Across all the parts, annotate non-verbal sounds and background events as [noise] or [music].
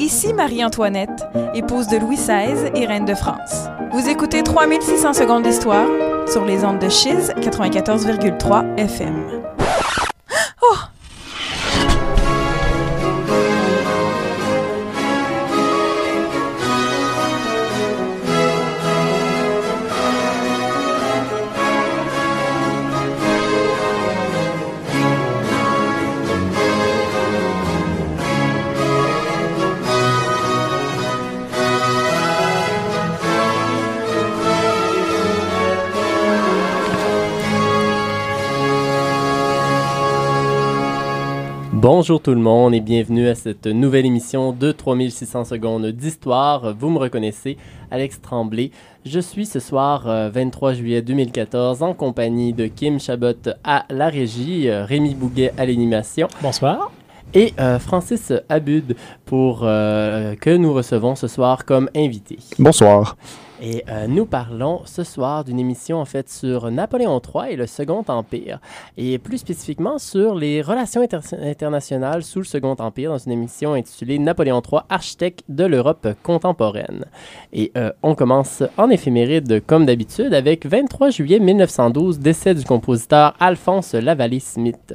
Ici Marie-Antoinette, épouse de Louis XVI et reine de France. Vous écoutez 3600 secondes d'histoire sur les ondes de Chiz 94,3 FM. Bonjour tout le monde et bienvenue à cette nouvelle émission de 3600 secondes d'histoire. Vous me reconnaissez, Alex Tremblay. Je suis ce soir 23 euh, juillet 2014 en compagnie de Kim Chabot à la régie, euh, Rémi Bouguet à l'animation. Bonsoir. Et euh, Francis Abud pour que nous recevons ce soir comme invité. Bonsoir. Et euh, nous parlons ce soir d'une émission en fait sur Napoléon III et le Second Empire, et plus spécifiquement sur les relations internationales sous le Second Empire dans une émission intitulée Napoléon III, architecte de l'Europe contemporaine. Et euh, on commence en éphéméride comme d'habitude avec 23 juillet 1912, décès du compositeur Alphonse Lavallée-Smith.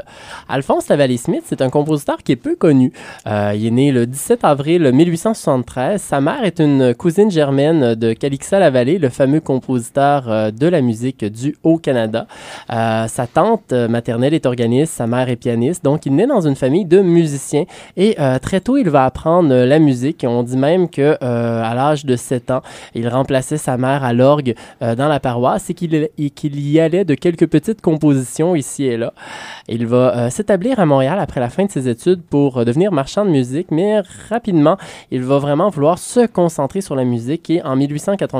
Alphonse Lavallée-Smith, c'est un compositeur qui est peu connu. Euh, il est né le 17 avril 1873. Sa mère est une cousine germaine de Calixa la Vallée, le fameux compositeur euh, de la musique du Haut-Canada. Euh, sa tante euh, maternelle est organiste, sa mère est pianiste, donc il naît dans une famille de musiciens et très tôt il va apprendre la musique. On dit même que à l'âge de 7 ans, il remplaçait sa mère à l'orgue dans la paroisse et qu'il y allait de quelques petites compositions ici et là. Il va s'établir à Montréal après la fin de ses études pour devenir marchand de musique, mais rapidement, il va vraiment vouloir se concentrer sur la musique et en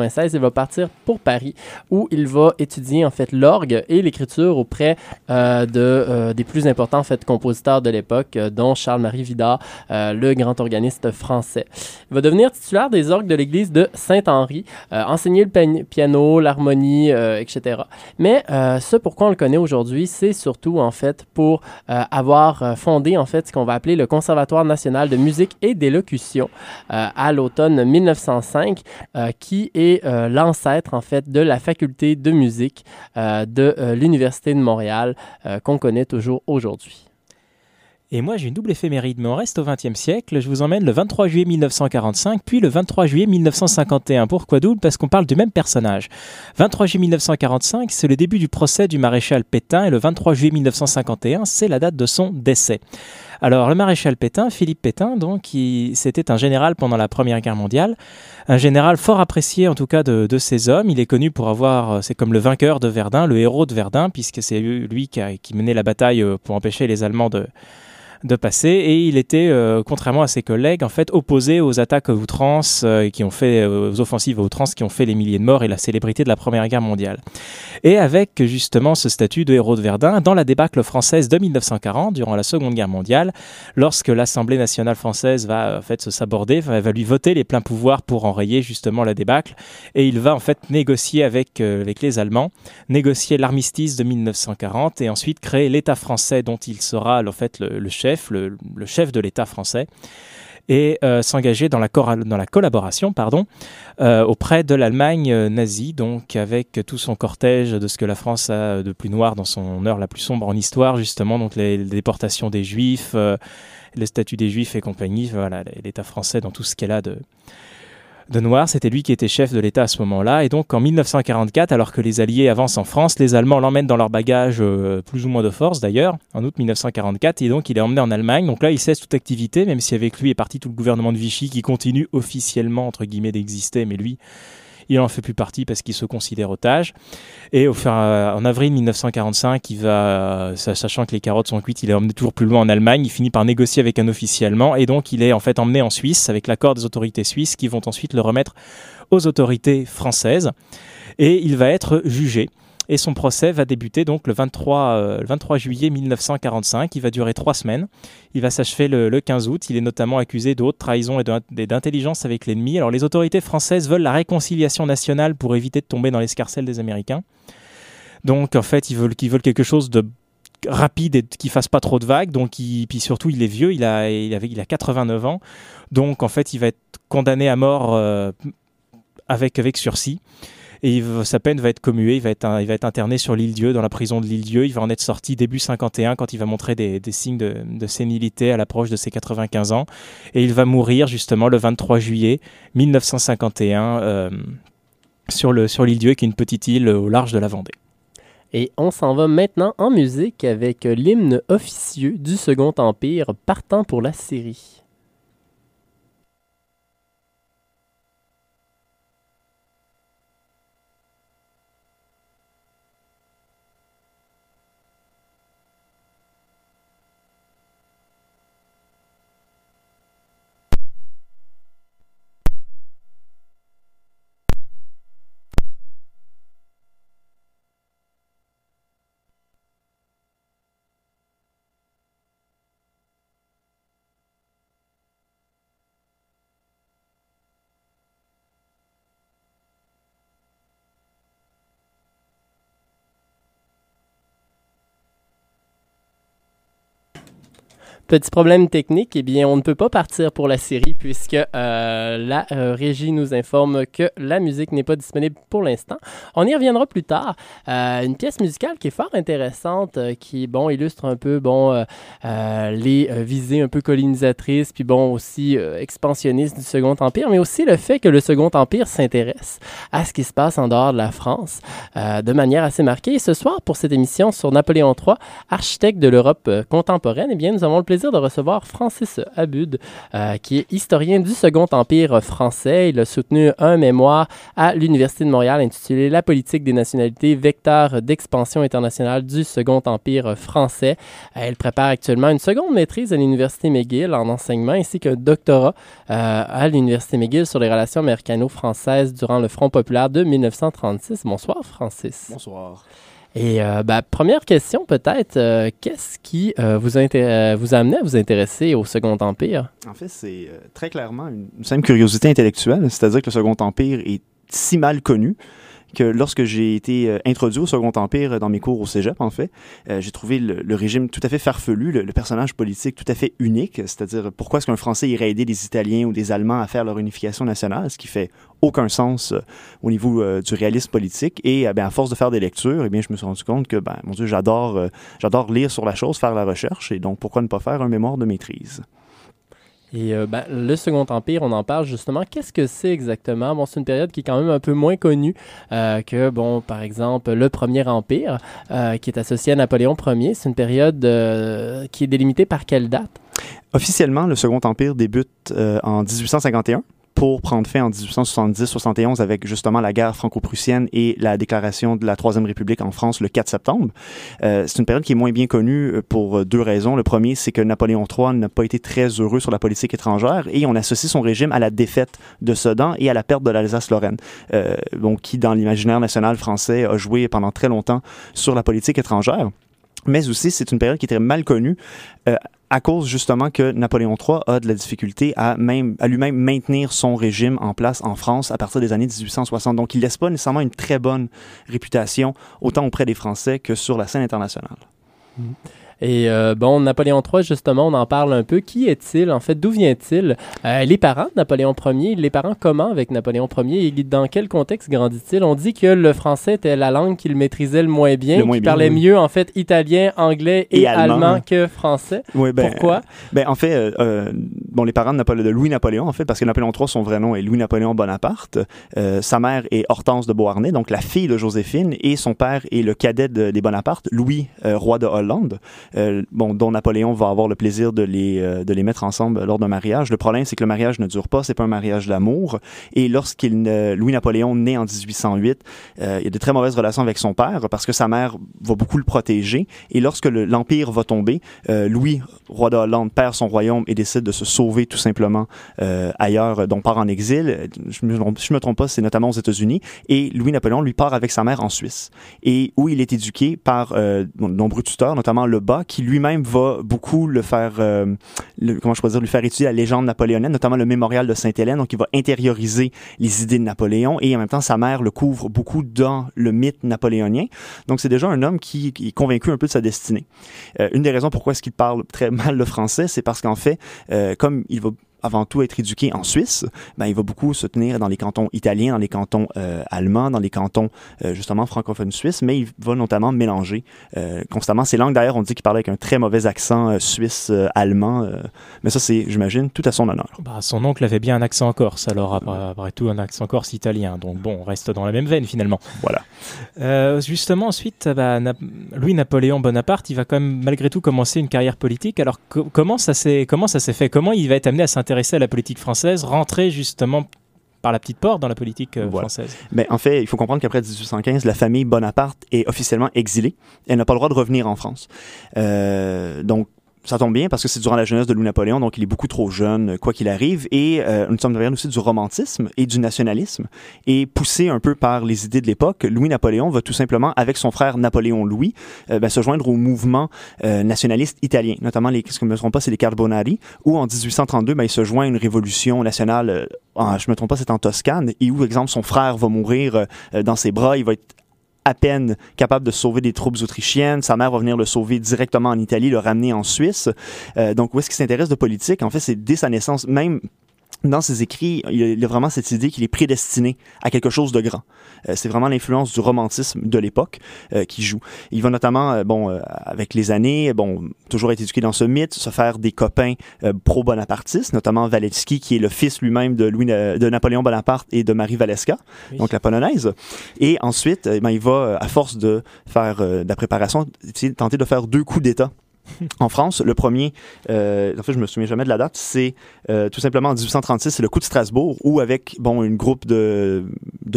1880 il va partir pour Paris où il va étudier en fait l'orgue et l'écriture auprès euh, de, euh, des plus importants en fait, compositeurs de l'époque, euh, dont Charles-Marie Vidard, le grand organiste français. Il va devenir titulaire des orgues de l'église de Saint-Henri, enseigner le piano, l'harmonie, etc. Mais ce pourquoi on le connaît aujourd'hui, c'est surtout en fait pour avoir fondé en fait ce qu'on va appeler le Conservatoire national de musique et d'élocution à l'automne 1905, qui est euh, l'ancêtre en fait de la faculté de musique euh, de euh, l'Université de Montréal qu'on connaît toujours aujourd'hui. Et moi, j'ai une double éphéméride, mais on reste au XXe siècle. Je vous emmène le 23 juillet 1945, puis le 23 juillet 1951. Pourquoi double Parce qu'on parle du même personnage. 23 juillet 1945, c'est le début du procès du maréchal Pétain, et le 23 juillet 1951, c'est la date de son décès. Alors, le maréchal Pétain, Philippe Pétain, donc, c'était un général pendant la Première Guerre mondiale, un général fort apprécié en tout cas de, ses hommes. Il est connu pour avoir, c'est comme le vainqueur de Verdun, le héros de Verdun, puisque c'est lui qui, a, qui menait la bataille euh, pour empêcher les Allemands de, de passer et il était, euh, contrairement à ses collègues, en fait opposé aux attaques outrance euh, qui ont fait, euh, aux offensives outrance qui ont fait les milliers de morts et la célébrité de la Première Guerre mondiale. Et avec justement ce statut de héros de Verdun, dans la débâcle française de 1940, durant la Seconde Guerre mondiale, lorsque l'Assemblée nationale française va en fait se saborder, va, va lui voter les pleins pouvoirs pour enrayer justement la débâcle, et il va en fait négocier avec, avec les Allemands, négocier l'armistice de 1940 et ensuite créer l'État français dont il sera en fait le chef le, chef de l'État français, et euh, s'engager dans la, collaboration pardon, euh, auprès de l'Allemagne euh, nazie, donc avec tout son cortège de ce que la France a de plus noir dans son heure la plus sombre en histoire, justement, donc les, déportations des Juifs, les statuts des Juifs et compagnie, voilà, l'État français dans tout ce qu'elle a de, de Noir. C'était lui qui était chef de l'État à ce moment-là. Et donc en 1944, alors que les Alliés avancent en France, les Allemands l'emmènent dans leur bagage, euh, plus ou moins de force d'ailleurs, en août 1944. Et donc il est emmené en Allemagne. Donc là, il cesse toute activité, même si avec lui est parti tout le gouvernement de Vichy qui continue officiellement, entre guillemets, d'exister. Mais lui, il en fait plus partie parce qu'il se considère otage. Et au en avril 1945, il va, sachant que les carottes sont cuites, il est emmené toujours plus loin en Allemagne. Il finit par négocier avec un officier allemand et donc il est en fait emmené en Suisse avec l'accord des autorités suisses qui vont ensuite le remettre aux autorités françaises. Et il va être jugé et son procès va débuter donc le 23, 23 euh, juillet 1945. Il va durer trois semaines. Il va s'achever le, 15 août. Il est notamment accusé de haute trahison et d'intelligence avec l'ennemi. Alors les autorités françaises veulent la réconciliation nationale pour éviter de tomber dans l'escarcelle des Américains. Donc en fait, ils veulent, quelque chose de rapide et qui fasse pas trop de vagues. Donc, il, puis surtout, il est vieux, il a, il, avait, il a 89 ans. Donc, en fait, il va être condamné à mort euh, avec, avec sursis. Et sa peine va être commuée, il va être, il va être interné sur l'île Dieu, dans la prison de l'île Dieu. Il va en être sorti début 51 quand il va montrer des, signes de, sénilité à l'approche de ses 95 ans. Et il va mourir justement le 23 juillet 1951 euh, sur l'île Dieu, qui est une petite île au large de la Vendée. Et on s'en va maintenant en musique avec l'hymne officieux du Second Empire partant pour la Syrie. Petit problème technique, eh bien, on ne peut pas partir pour la série puisque euh, la euh, régie nous informe que la musique n'est pas disponible pour l'instant. On y reviendra plus tard. Euh, une pièce musicale qui est fort intéressante, qui, bon, illustre un peu, bon, les visées un peu colonisatrices, puis bon, aussi expansionnistes du Second Empire, mais aussi le fait que le Second Empire s'intéresse à ce qui se passe en dehors de la France de manière assez marquée. Et ce soir, pour cette émission sur Napoléon III, architecte de l'Europe contemporaine, eh bien, nous avons le plaisir de recevoir Francis Abud, euh, qui est historien du Second Empire français. Il a soutenu un mémoire à l'Université de Montréal intitulé La politique des nationalités, vecteur d'expansion internationale du Second Empire français. Euh, il prépare actuellement une seconde maîtrise à l'Université McGill en enseignement ainsi qu'un doctorat euh, à l'Université McGill sur les relations américano-françaises durant le Front populaire de 1936. Bonsoir, Francis. Bonsoir. Et euh, bah, première question peut-être, euh, qu'est-ce qui euh, vous, vous a à vous intéresser au Second Empire? En fait, c'est très clairement une, une simple curiosité intellectuelle, c'est-à-dire que le Second Empire est si mal connu que lorsque j'ai été euh, introduit au Second Empire euh, dans mes cours au Cégep, en fait, euh, j'ai trouvé le, régime tout à fait farfelu, le, personnage politique tout à fait unique, c'est-à-dire pourquoi est-ce qu'un Français irait aider des Italiens ou des Allemands à faire leur unification nationale, ce qui fait aucun sens au niveau du réalisme politique. Et ben, à force de faire des lectures, eh bien, je me suis rendu compte que, ben, mon Dieu, j'adore, j'adore lire sur la chose, faire la recherche, et donc pourquoi ne pas faire un mémoire de maîtrise? Et euh, ben, le Second Empire, on en parle justement. Qu'est-ce que c'est exactement? C'est une période qui est quand même un peu moins connue euh, que, bon, par exemple, le Premier Empire, euh, qui est associé à Napoléon Ier. C'est une période qui est délimitée par quelle date? Officiellement, le Second Empire débute en 1851 pour prendre fin en 1870-71 avec justement la guerre franco-prussienne et la déclaration de la Troisième République en France le 4 septembre. Euh, c'est une période qui est moins bien connue euh, pour deux raisons. Le premier, c'est que Napoléon III n'a pas été très heureux sur la politique étrangère et on associe son régime à la défaite de Sedan et à la perte de l'Alsace-Lorraine, euh, donc qui dans l'imaginaire national français a joué pendant très longtemps sur la politique étrangère mais aussi c'est une période qui était mal connue euh, à cause justement que Napoléon III a de la difficulté à, même, à lui-même maintenir son régime en place en France à partir des années 1860. Donc il laisse pas nécessairement une très bonne réputation autant auprès des Français que sur la scène internationale. Mmh. Et euh, bon, Napoléon III, justement, on en parle un peu. Qui est-il, en fait? D'où vient-il? Euh, les parents de Napoléon Ier, les parents comment avec Napoléon Ier? Et dans quel contexte grandit-il? On dit que le français était la langue qu'il maîtrisait le moins bien, qu'il parlait mieux, en fait, italien, anglais et, allemand. que français. Oui, ben, Pourquoi? ben, en fait, euh, bon, les parents de, de, Louis-Napoléon, en fait, parce que Napoléon III, son vrai nom est Louis-Napoléon Bonaparte. sa mère est Hortense de Beauharnais, donc la fille de Joséphine, et son père est le cadet des Bonaparte, Louis, roi de Hollande. Euh, bon, dont Napoléon va avoir le plaisir de les, euh, de les mettre ensemble lors d'un mariage. Le problème, c'est que le mariage ne dure pas, c'est pas un mariage d'amour. Et lorsqu'il Louis-Napoléon naît en 1808, euh, il y a de très mauvaises relations avec son père parce que sa mère va beaucoup le protéger. Et lorsque l'Empire va tomber, Louis, roi de Hollande, perd son royaume et décide de se sauver tout simplement ailleurs, donc part en exil. Je me, me trompe pas, c'est notamment aux États-Unis. Et Louis-Napoléon lui part avec sa mère en Suisse. Et où il est éduqué par de nombreux tuteurs, notamment le bas Qui lui-même va beaucoup le faire, euh, comment je lui faire étudier la légende napoléonienne, notamment le mémorial de Sainte-Hélène. Donc, il va intérioriser les idées de Napoléon et en même temps, sa mère le couvre beaucoup dans le mythe napoléonien. Donc, c'est déjà un homme qui, qui est convaincu un peu de sa destinée. Euh, une des raisons pourquoi est-ce qu'il parle très [laughs] mal le français, c'est parce qu'en fait, euh, comme il va avant tout être éduqué en Suisse, ben, il va beaucoup se tenir dans les cantons italiens, dans les cantons euh, allemands, dans les cantons euh, justement francophones suisses, mais il va notamment mélanger euh, constamment ces langues. D'ailleurs, on dit qu'il parlait avec un très mauvais accent suisse-allemand, mais ça, c'est, j'imagine, tout à son honneur. Bah, son oncle avait bien un accent corse, alors après, tout un accent corse italien. Donc bon, on reste dans la même veine finalement. Voilà. Justement, ensuite, bah, Na- Louis-Napoléon Bonaparte, il va quand même malgré tout commencer une carrière politique. Alors co- comment ça s'est comment ça s'est fait? Comment il va être amené à s'intéresser à la politique française, rentrer justement par la petite porte dans la politique euh, Voilà. française Mais en fait, il faut comprendre qu'après 1815, la famille Bonaparte est officiellement exilée. Elle n'a pas le droit de revenir en France. Euh, donc, ça tombe bien parce que c'est durant la jeunesse de Louis-Napoléon, donc il est beaucoup trop jeune, quoi qu'il arrive. Et euh, nous sommes derrière aussi du romantisme et du nationalisme. Et poussé un peu par les idées de l'époque, Louis-Napoléon va tout simplement, avec son frère Napoléon-Louis, euh, ben, se joindre au mouvement euh, nationaliste italien, notamment les, ce que je me trompe pas, c'est les Carbonari, où en 1832, ben, il se joint à une révolution nationale, en- je me trompe pas, c'est en Toscane, et où, par exemple, son frère va mourir dans ses bras, il va être à peine capable de sauver des troupes autrichiennes. Sa mère va venir le sauver directement en Italie, le ramener en Suisse. Euh, donc, où est-ce qu'il s'intéresse de politique? En fait, c'est dès sa naissance, même dans ses écrits, il il a vraiment cette idée qu'il est prédestiné à quelque chose de grand. Euh, c'est vraiment l'influence du romantisme de l'époque euh, qui joue. Il va notamment, euh, bon, avec les années, bon, toujours être éduqué dans ce mythe, se faire des copains pro-bonapartistes, notamment Walewski, qui est le fils lui-même de, Louis, de Napoléon Bonaparte et de Marie Valeska, Oui. donc la polonaise. Et ensuite, ben, il va, à force de faire de la préparation, tenter de faire deux coups d'État. En France, le premier, euh, en fait, je me souviens jamais de la date, c'est euh, tout simplement en 1836, c'est le coup de Strasbourg, où avec bon une groupe de,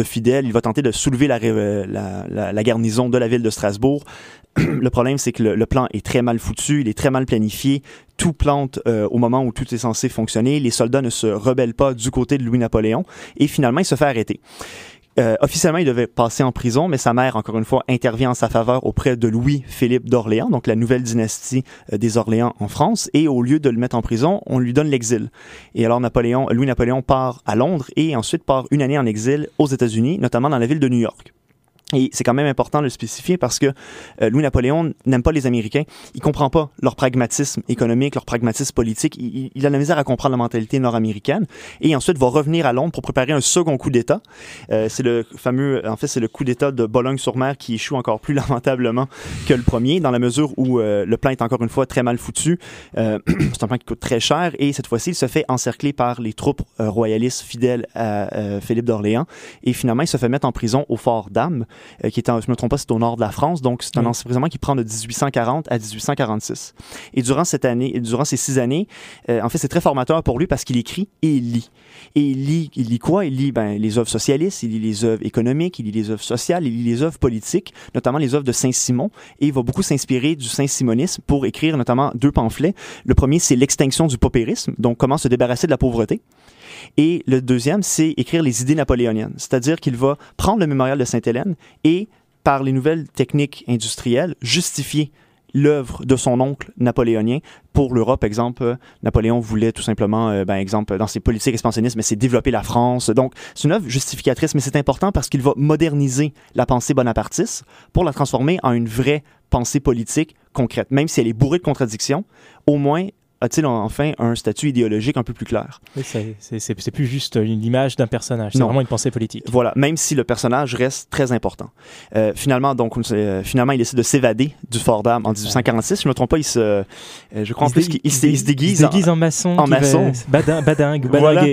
fidèles, il va tenter de soulever la, garnison de la ville de Strasbourg. [clears throat] le problème, c'est que le, le plan est très mal foutu, il est très mal planifié. Tout plante euh, au moment où tout est censé fonctionner. Les soldats ne se rebellent pas du côté de Louis-Napoléon, et finalement, il se fait arrêter. Euh, officiellement, il devait passer en prison, mais sa mère, encore une fois, intervient en sa faveur auprès de Louis-Philippe d'Orléans, donc la nouvelle dynastie euh, des Orléans en France. Et au lieu de le mettre en prison, on lui donne l'exil. Et alors, Napoléon, Louis-Napoléon part à Londres et ensuite part une année en exil aux États-Unis, notamment dans la ville de New York. Et c'est quand même important de le spécifier parce que euh, Louis-Napoléon n'aime pas les Américains. Il comprend pas leur pragmatisme économique, leur pragmatisme politique. Il, a la misère à comprendre la mentalité nord-américaine. Et ensuite va revenir à Londres pour préparer un second coup d'État. Euh, c'est le fameux, en fait, c'est le coup d'État de Bologne-sur-Mer qui échoue encore plus [laughs] lamentablement que le premier, dans la mesure où euh, le plan est encore une fois très mal foutu. Euh, [clears throat] c'est un plan qui coûte très cher et cette fois-ci, il se fait encercler par les troupes royalistes fidèles à Philippe d'Orléans. Et finalement, il se fait mettre en prison au fort d'Am, euh, qui est, en, je me trompe pas, c'est au nord de la France. Donc, c'est un Oui. emprisonnement qui prend de 1840 à 1846. Et durant cette année, et durant ces six années, euh, en fait, c'est très formateur pour lui parce qu'il écrit et il lit. Et il lit, il lit quoi? Il lit ben, les œuvres socialistes, il lit les œuvres économiques, il lit les œuvres sociales, il lit les œuvres politiques, notamment les œuvres de Saint-Simon. Et il va beaucoup s'inspirer du Saint-Simonisme pour écrire notamment deux pamphlets. Le premier, c'est l'extinction du paupérisme, donc comment se débarrasser de la pauvreté. Et le deuxième, c'est écrire les idées napoléoniennes. C'est-à-dire qu'il va prendre le mémorial de Sainte-Hélène et, par les nouvelles techniques industrielles, justifier l'œuvre de son oncle napoléonien pour l'Europe. Exemple, Napoléon voulait tout simplement, euh, ben, exemple, dans ses politiques expansionnistes, mais c'est développer la France. Donc, c'est une œuvre justificatrice, mais c'est important parce qu'il va moderniser la pensée bonapartiste pour la transformer en une vraie pensée politique concrète. Même si elle est bourrée de contradictions, au moins a-t-il enfin un statut idéologique un peu plus clair? Oui, c'est- plus juste une image d'un personnage, c'est vraiment une pensée politique. Voilà, même si le personnage reste très important. Euh, finalement, donc, euh, finalement, il décide de s'évader du Fort d'Armes en 1846. Si je ne me trompe pas, il se, euh, je crois en se plus qu'il il se, il se déguise. il se en- déguise en, maçon. en maçon. badin- badingue, Voilà.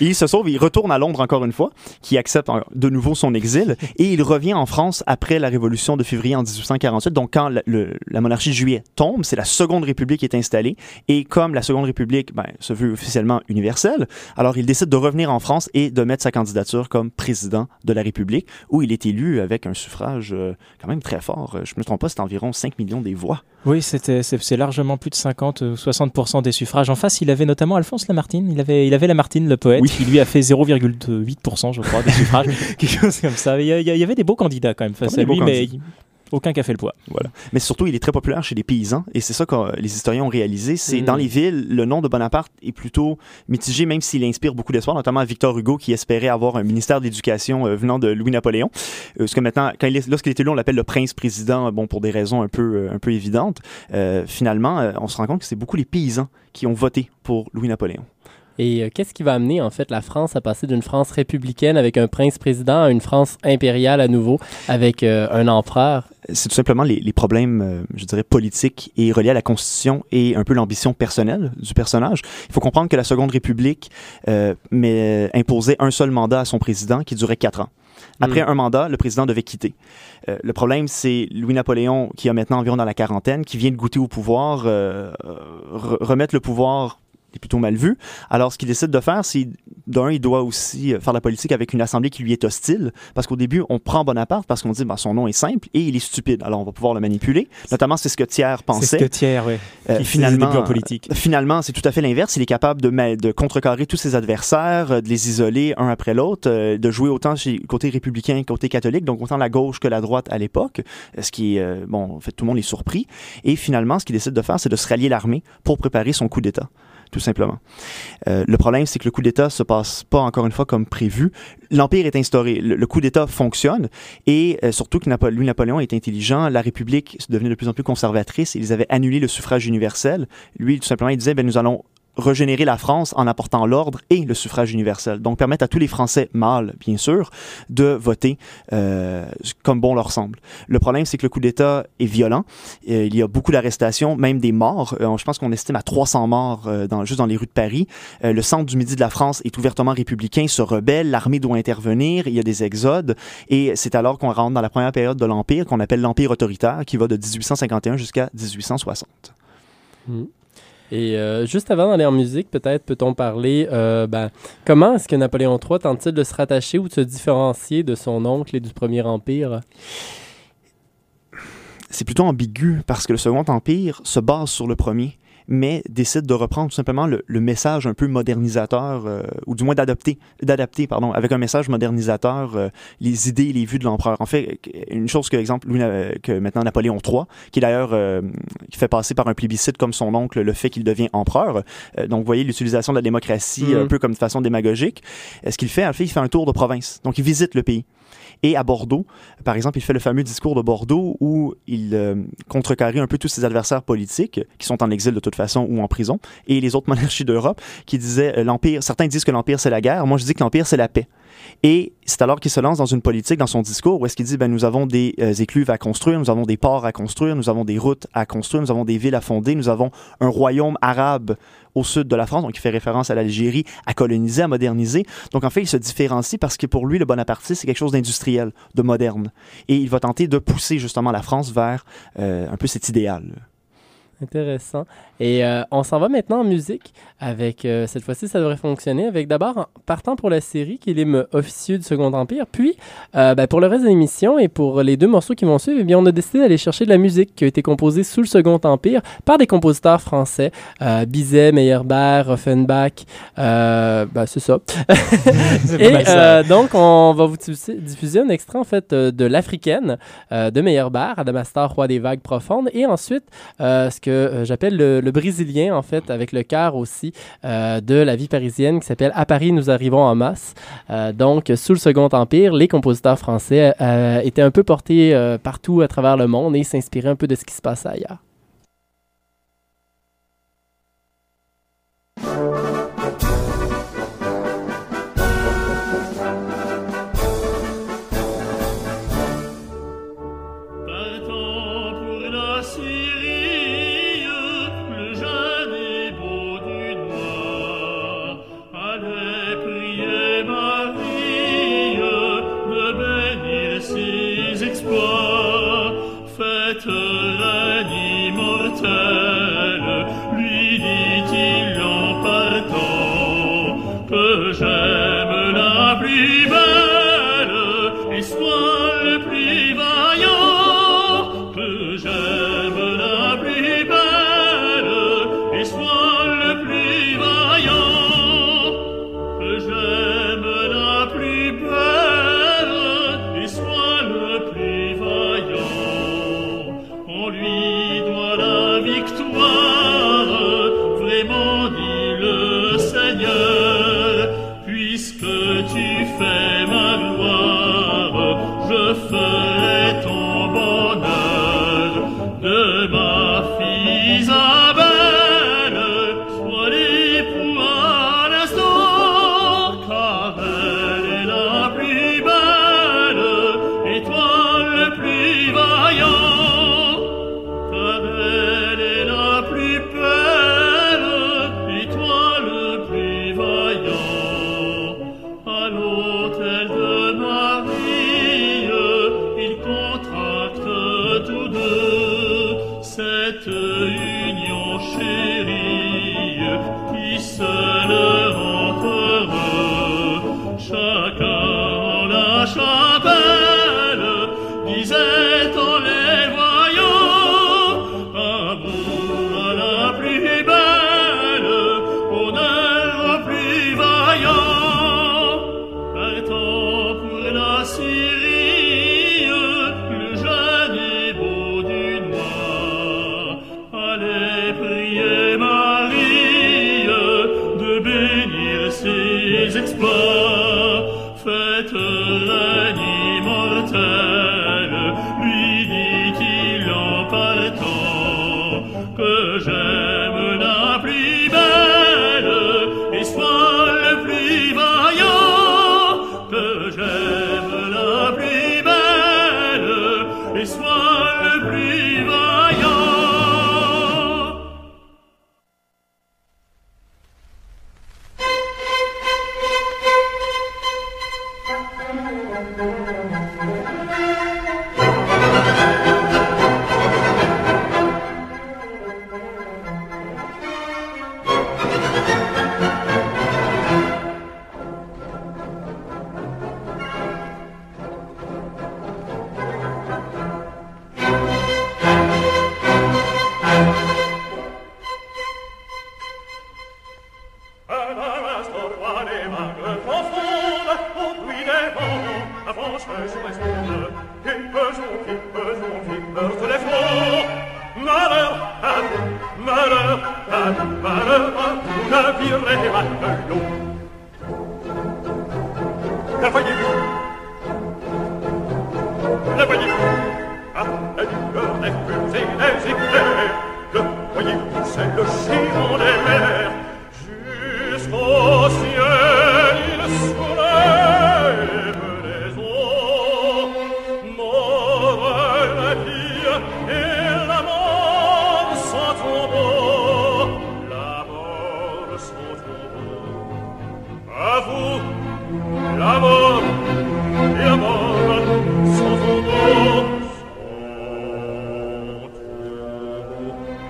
Il se sauve, il retourne à Londres encore une fois, qui accepte de nouveau son exil, et il revient en France après la Révolution de février en 1848. Donc, quand la, monarchie de juillet tombe, c'est la Seconde République qui est installée, et comme la Seconde République ben, se veut officiellement universelle, alors il décide de revenir en France et de mettre sa candidature comme président de la République, où il est élu avec un suffrage euh, quand même très fort. Je ne me trompe pas, c'est environ 5 millions des voix. Oui, c'est largement plus de 50 ou 60% des suffrages. En face, il avait notamment Alphonse Lamartine. Il avait, il avait Lamartine, le poète. Qui lui a fait 0,8%, je crois, des suffrages. [laughs] Quelque chose comme ça. Il y, a- il y avait des beaux candidats quand même face à lui, mais candidats. Aucun café le poids. Voilà. Mais surtout, il est très populaire chez les paysans, et c'est ça que euh, les historiens ont réalisé. C'est Mm. dans les villes, le nom de Bonaparte est plutôt mitigé, même s'il inspire beaucoup d'espoir, notamment à Victor Hugo, qui espérait avoir un ministère d'éducation euh, venant de Louis-Napoléon. Euh, parce que maintenant, quand il est- lorsqu'il est élu, on l'appelle le prince-président, bon, pour des raisons un peu, euh, un peu évidentes. Euh, finalement, euh, on se rend compte que c'est beaucoup les paysans qui ont voté pour Louis-Napoléon. Et euh, qu'est-ce qui va amener en fait la France à passer d'une France républicaine avec un prince-président à une France impériale à nouveau avec euh, un empereur? c'est tout simplement les, les problèmes, euh, je dirais, politiques et reliés à la Constitution et un peu l'ambition personnelle du personnage. Il faut comprendre que la Seconde République euh, mais, imposait un seul mandat à son président qui durait quatre ans. Après Mm. un mandat, le président devait quitter. Euh, le problème, c'est Louis-Napoléon, qui a maintenant environ dans la quarantaine, qui vient de goûter au pouvoir, re- remettre le pouvoir est plutôt mal vu. Alors, ce qu'il décide de faire, c'est, d'un, il doit aussi euh, faire la politique avec une assemblée qui lui est hostile, parce qu'au début, on prend Bonaparte parce qu'on dit, bah, son nom est simple et il est stupide. Alors, on va pouvoir le manipuler. Notamment, c'est ce que Thiers C'est pensait. ce que Thiers, oui. Euh, qui finalement, finalement, en politique. Finalement, c'est tout à fait l'inverse. Il est capable de, contrecarrer tous ses adversaires, euh, de les isoler un après l'autre, euh, de jouer autant chez côté républicain que côté catholique, donc autant la gauche que la droite à l'époque, euh, ce qui est, euh, bon, en fait, tout le monde est surpris. Et finalement, ce qu'il décide de faire, c'est de se rallier l'armée pour préparer son coup d'État, tout simplement. Euh, le problème, c'est que le coup d'État se passe pas encore une fois comme prévu. L'Empire est instauré, le, coup d'État fonctionne, et euh, surtout que lui, Napoléon est intelligent, la République devenait de plus en plus conservatrice, ils avaient annulé le suffrage universel. Lui, tout simplement, il disait, ben, nous allons régénérer la France en apportant l'ordre et le suffrage universel. Donc, permettre à tous les Français mâles, bien sûr, de voter euh, comme bon leur semble. Le problème, c'est que le coup d'État est violent. Euh, il y a beaucoup d'arrestations, même des morts. Euh, je pense qu'on estime à 300 morts euh, dans, juste dans les rues de Paris. Le centre du midi de la France est ouvertement républicain, se rebelle, l'armée doit intervenir, il y a des exodes. Et c'est alors qu'on rentre dans la première période de l'Empire, qu'on appelle l'Empire autoritaire, qui va de 1851 jusqu'à 1860. Et euh, juste avant d'aller en musique, peut-être peut-on parler, euh, ben, comment est-ce que Napoléon III tente-t-il de se rattacher ou de se différencier de son oncle et du Premier Empire? c'est plutôt ambigu parce que le Second Empire se base sur le premier, mais décide de reprendre tout simplement le, le message un peu modernisateur, euh, ou du moins d'adapter, d'adapter, pardon, avec un message modernisateur, euh, les idées et les vues de l'empereur. En fait, une chose que, exemple, Louis, euh, que maintenant Napoléon III, qui d'ailleurs euh, qui fait passer par un plébiscite comme son oncle le fait qu'il devient empereur. Euh, donc, vous voyez l'utilisation de la démocratie Mhm. un peu comme de façon démagogique. Euh, ce qu'il fait, en fait, il fait un tour de province. Donc, il visite le pays. Et à Bordeaux, par exemple, il fait le fameux discours de Bordeaux où il euh, contrecarre un peu tous ses adversaires politiques qui sont en exil de toute façon ou en prison et les autres monarchies d'Europe qui disaient euh, l'empire. Certains disent que l'empire c'est la guerre. Moi, je dis que l'empire c'est la paix. Et c'est alors qu'il se lance dans une politique, dans son discours, où est-ce qu'il dit, ben, nous avons des euh, écluves à construire, nous avons des ports à construire, nous avons des routes à construire, nous avons des villes à fonder, nous avons un royaume arabe au sud de la France, donc il fait référence à l'Algérie, à coloniser, à moderniser. Donc en fait, il se différencie parce que pour lui, le bonapartisme, c'est quelque chose d'industriel, de moderne. Et il va tenter de pousser justement la France vers euh, un peu cet idéal. Intéressant. Et euh, on s'en va maintenant en musique avec, euh, cette fois-ci, ça devrait fonctionner, avec d'abord, partant pour la série, qui est l'hymne officieux du Second Empire, puis euh, ben, pour le reste de l'émission et pour les deux morceaux qui vont suivre, eh bien, on a décidé d'aller chercher de la musique qui a été composée sous le Second Empire par des compositeurs français, Bizet, Meyerbeer, Offenbach, ben, c'est ça. [laughs] Et donc, on va vous diffuser, un extrait en fait de l'Africaine de Meyerbeer, Adamastor, roi des vagues profondes, et ensuite ce que euh, j'appelle le, brésilien en fait, avec le cœur aussi euh, de la vie parisienne qui s'appelle À Paris, nous arrivons en masse. Euh, donc, sous le Second Empire, les compositeurs français étaient un peu portés partout à travers le monde et s'inspiraient un peu de ce qui se passait ailleurs.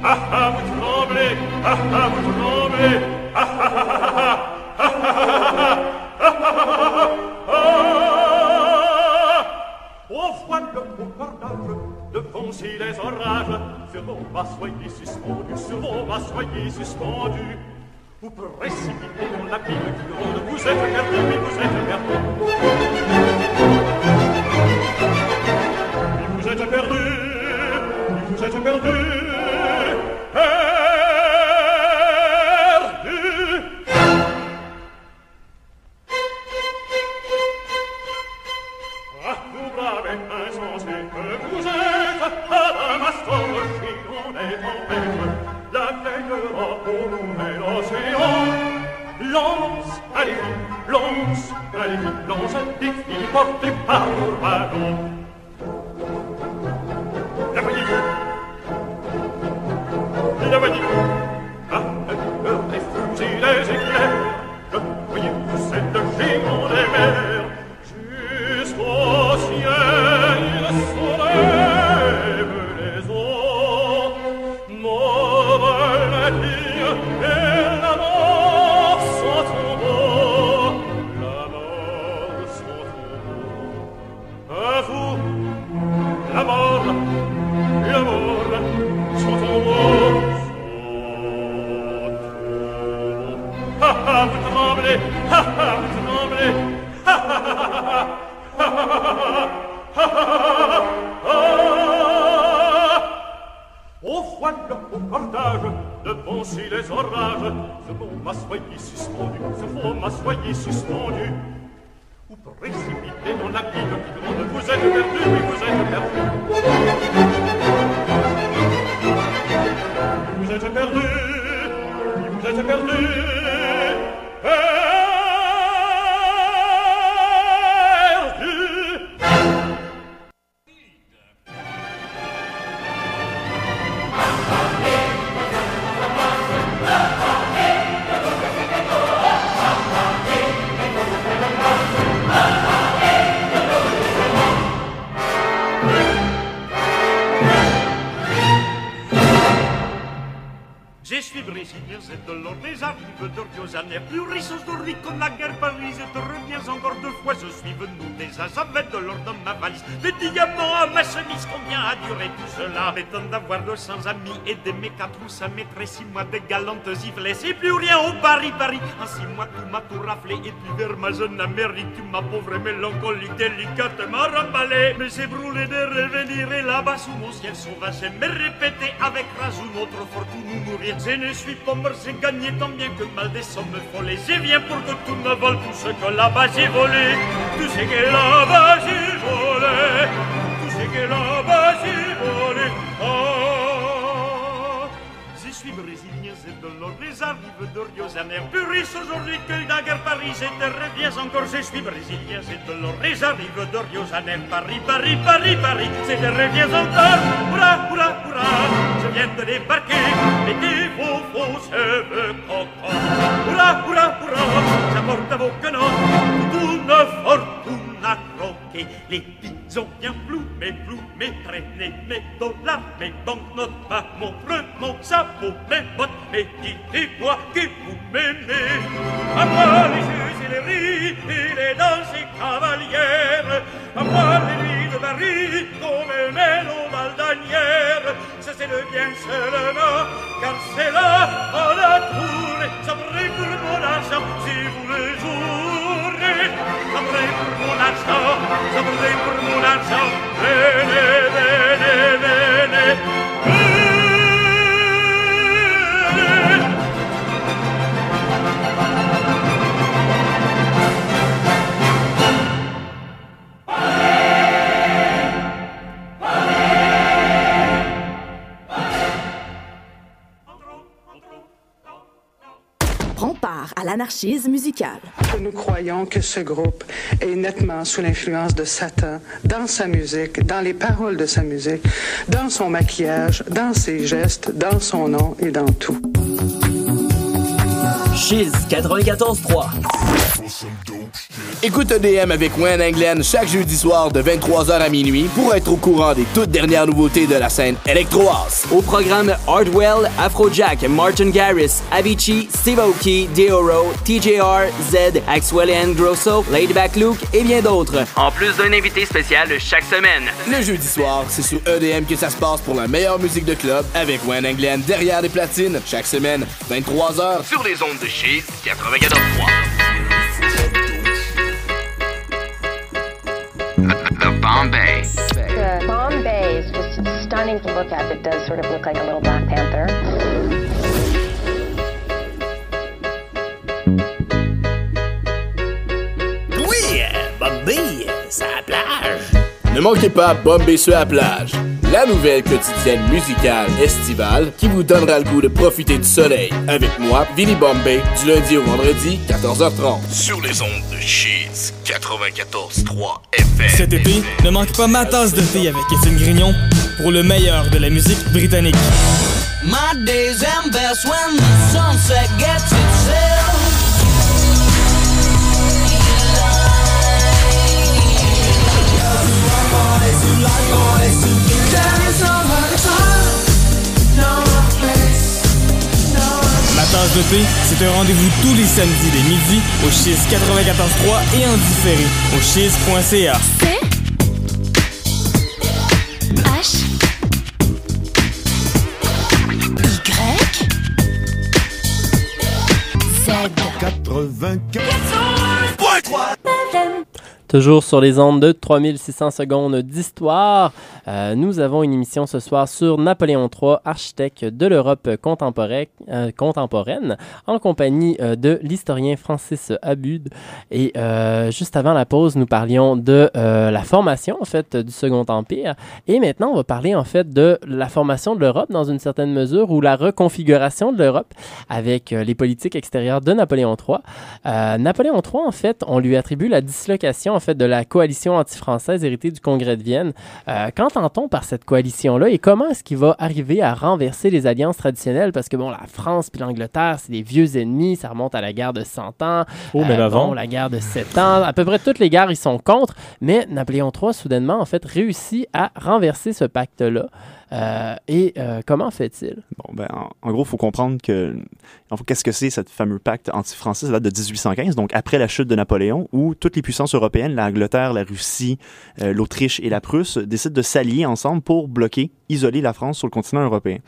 Ah ah, vous tremblez, ah ah, vous tremblez, ah ah ah ah ah, ah ah ah ah Au voile le concordage, devant si les orages, sur vos bas soyez suspendus, sur vos bas soyez suspendus. Vous précipitez dans la pile qui gronde, vous êtes perdu, oui, vous êtes perdu. Oui, vous êtes perdu, oui, vous êtes. Perdu. Vous précipitez la ville qui gronde, vous êtes perdu, oui, vous êtes perdu. Vous êtes perdu, oui, vous êtes. Perdu. Aujourd'hui que la guerre Paris, encore deux fois, je suis venu as avec de l'or dans ma valise, des diamants à ma chemise, combien a duré tout cela? M'étonne d'avoir de cents amis et d'aimer quatre ou ça mettrait six mois de galantes ivrées, c'est plus rien au Paris, Paris, en six mois tout m'a tout raflé, et puis vers ma jeune Amérique, tu ma pauvre mélancolie délicate m'a remballé, mais j'ai brûlé de revenir, et là-bas sous mon ciel sauvage, j'aime répéter avec rage notre fortune ou mourir, je ne suis pauvre, j'ai gagné tant bien que mal des sommes folles. Et viens pour que tout me vole tout ce que là-bas j'ai volé. Tout ce que là-bas volé. Tout ce que là-bas j'ai volé. Oh, je suis brésilien, c'est de l'or, les arrives de Rio Janeiro. Plus riche aujourd'hui que naguère Paris, je te reviens encore. Je suis brésilien, c'est de l'or, les arrives de Rio Janeiro. Paris, Paris, Paris, Paris, je te reviens encore. Hurrah, hurrah, je viens de débarquer. Et tes faux, cheveux coquins. Hurrah, hurrah, j'apporte à vos canons toute une fortune croquer. Les bisons bien plumés, plumés, traînés, mes dollars, mes banknotes, ma montre, mon chapeau, mes bottes, mes dites-moi qui vous m'aimez. À moi les jeux et les et danses et cavalières, à moi les nuits de Paris comme mène aux Valdanières. Ça c'est le bien seulement, car c'est là à la tour, ça brille pour mon argent si vous le jouerez. Sobre il murmuraccio, bene, bene, bene, Nous croyons que ce groupe est nettement sous l'influence de Satan dans sa musique, dans les paroles de sa musique, dans son maquillage, dans ses gestes, dans son nom et dans tout. Chiz 94.3. Écoute EDM avec Wayne England chaque jeudi soir de 23h à minuit pour être au courant des toutes dernières nouveautés de la scène électro house. Au programme Hardwell, Afrojack, Martin Garris, Avicii, Steve Aoki, Deoro, TJR, Z, Axwell and Grosso, Laidback Luke et bien d'autres. En plus d'un invité spécial chaque semaine. Le jeudi soir, c'est sur EDM que ça se passe pour la meilleure musique de club avec Wayne England derrière les platines chaque semaine, 23h sur les ondes de Chiz 94.3. Bombay. The Bombay is just stunning to look at. It does sort of look like a little Black Panther. Oui, Bombay, c'est la plage. Ne manquez pas Bombay sur la plage, la nouvelle quotidienne musicale estivale qui vous donnera le goût de profiter du soleil. Avec moi, Billy Bombay, du lundi au vendredi, 14h30. Sur les ondes de Cheese 94.3 FM. Cet été, ne manque pas ma tasse de thé avec Étienne Grignon pour le meilleur de la musique britannique. My days end best when the sunset gets itself. Tasse de thé, c'est un rendez-vous tous les samedis dès midi au Chiz 94.3 et en différé au chiz.ca. H Y Z. 84 Toujours sur les ondes de 3600 secondes d'histoire, euh, nous avons une émission ce soir sur Napoléon III, architecte de l'Europe contemporaine, euh, contemporaine, en compagnie euh, de l'historien Francis Abud. Et juste avant la pause, nous parlions de la formation en fait du Second Empire. Et maintenant, on va parler en fait de la formation de l'Europe dans une certaine mesure ou la reconfiguration de l'Europe avec les politiques extérieures de Napoléon III. Napoléon III, en fait, on lui attribue la dislocation en fait de la coalition anti-française héritée du Congrès de Vienne. Euh, Qu'entend-on par cette coalition-là et comment est-ce qu'il va arriver à renverser les alliances traditionnelles? Parce que bon, la France puis l'Angleterre, c'est des vieux ennemis, ça remonte à la guerre de 100 ans. Oh, même avant. bon, la guerre de 7 ans, à peu près toutes les guerres ils sont contre, mais Napoléon III soudainement en fait réussit à renverser ce pacte-là. Euh, et euh, comment fait-il? Bon, ben, en, gros, il faut comprendre que. Qu'est-ce que c'est, ce fameux pacte anti-français? Ça date de 1815, donc après la chute de Napoléon, où toutes les puissances européennes, l'Angleterre, la Russie, euh, l'Autriche et la Prusse, décident de s'allier ensemble pour bloquer, isoler la France sur le continent européen.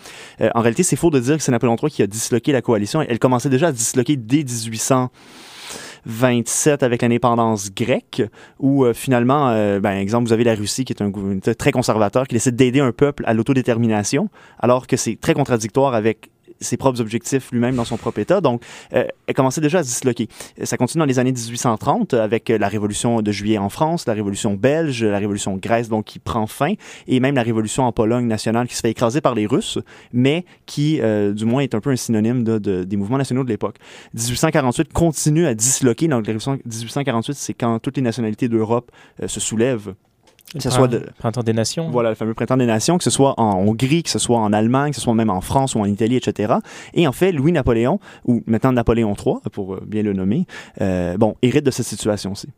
Euh, en réalité, c'est faux de dire que c'est Napoléon III qui a disloqué la coalition. Elle commençait déjà à disloquer dès 1800. 27 avec l'indépendance grecque, où euh, finalement, euh, ben, exemple, vous avez la Russie qui est un gouvernement très conservateur, qui décide d'aider un peuple à l'autodétermination, alors que c'est très contradictoire avec ses propres objectifs lui-même dans son propre État. Donc, euh, elle commençait déjà à se disloquer. Ça continue dans les années 1830 avec la révolution de juillet en France, la révolution belge, la révolution Grèce, donc qui prend fin, et même la révolution en Pologne nationale qui se fait écraser par les Russes, mais qui, euh, du moins, est un peu un synonyme de, de, des mouvements nationaux de l'époque. 1848 continue à disloquer. Donc, la révolution 1848, c'est quand toutes les nationalités d'Europe euh, se soulèvent que ce soit de printemps des nations. Voilà, le fameux printemps des nations, que ce soit en Hongrie, que ce soit en Allemagne, que ce soit même en France ou en Italie, etc. Et en fait, Louis-Napoléon, ou maintenant Napoléon III, pour euh, bien le nommer, euh, bon, hérite de cette situation-ci.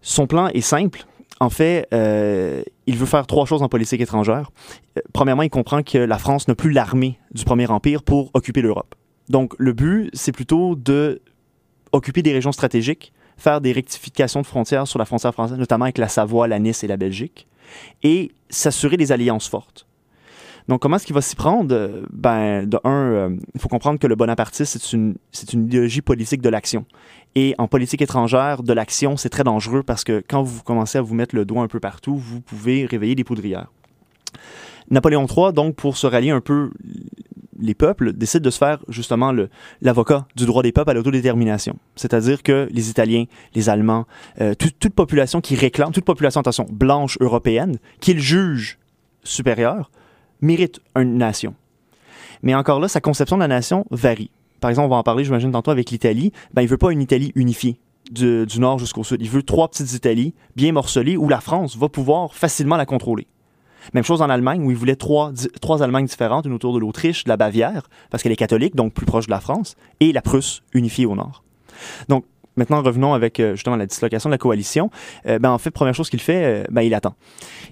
Son plan est simple. En fait, euh, il veut faire trois choses en politique étrangère. Euh, premièrement, il comprend que la France n'a plus l'armée du Premier Empire pour occuper l'Europe. Donc, le but, c'est plutôt de occuper des régions stratégiques, faire des rectifications de frontières sur la frontière française, notamment avec la Savoie, la Nice et la Belgique, et s'assurer des alliances fortes. Donc, comment est-ce qu'il va s'y prendre? Ben, de un, euh, il faut comprendre que le bonapartisme, c'est une, c'est une idéologie politique de l'action. Et en politique étrangère, de l'action, c'est très dangereux parce que quand vous commencez à vous mettre le doigt un peu partout, vous pouvez réveiller des poudrières. Napoléon III, donc, pour se rallier un peu les peuples, décide de se faire justement l'avocat du droit des peuples à l'autodétermination. C'est-à-dire que les Italiens, les Allemands, euh, toute, population qui réclame, toute population, attention, blanche européenne, qu'il juge supérieure, mérite une nation. Mais encore là, sa conception de la nation varie. Par exemple, on va en parler, j'imagine, tantôt avec l'Italie. Ben, il veut pas une Italie unifiée. Du, du nord jusqu'au sud. Il veut trois petites Italies bien morcelées où la France va pouvoir facilement la contrôler. Même chose en Allemagne, où il voulait trois, trois Allemagnes différentes, une autour de l'Autriche, de la Bavière, parce qu'elle est catholique, donc plus proche de la France, et la Prusse, unifiée au nord. Donc, maintenant, revenons avec euh, justement la dislocation de la coalition. Euh, ben, en fait, première chose qu'il fait, euh, ben, il attend.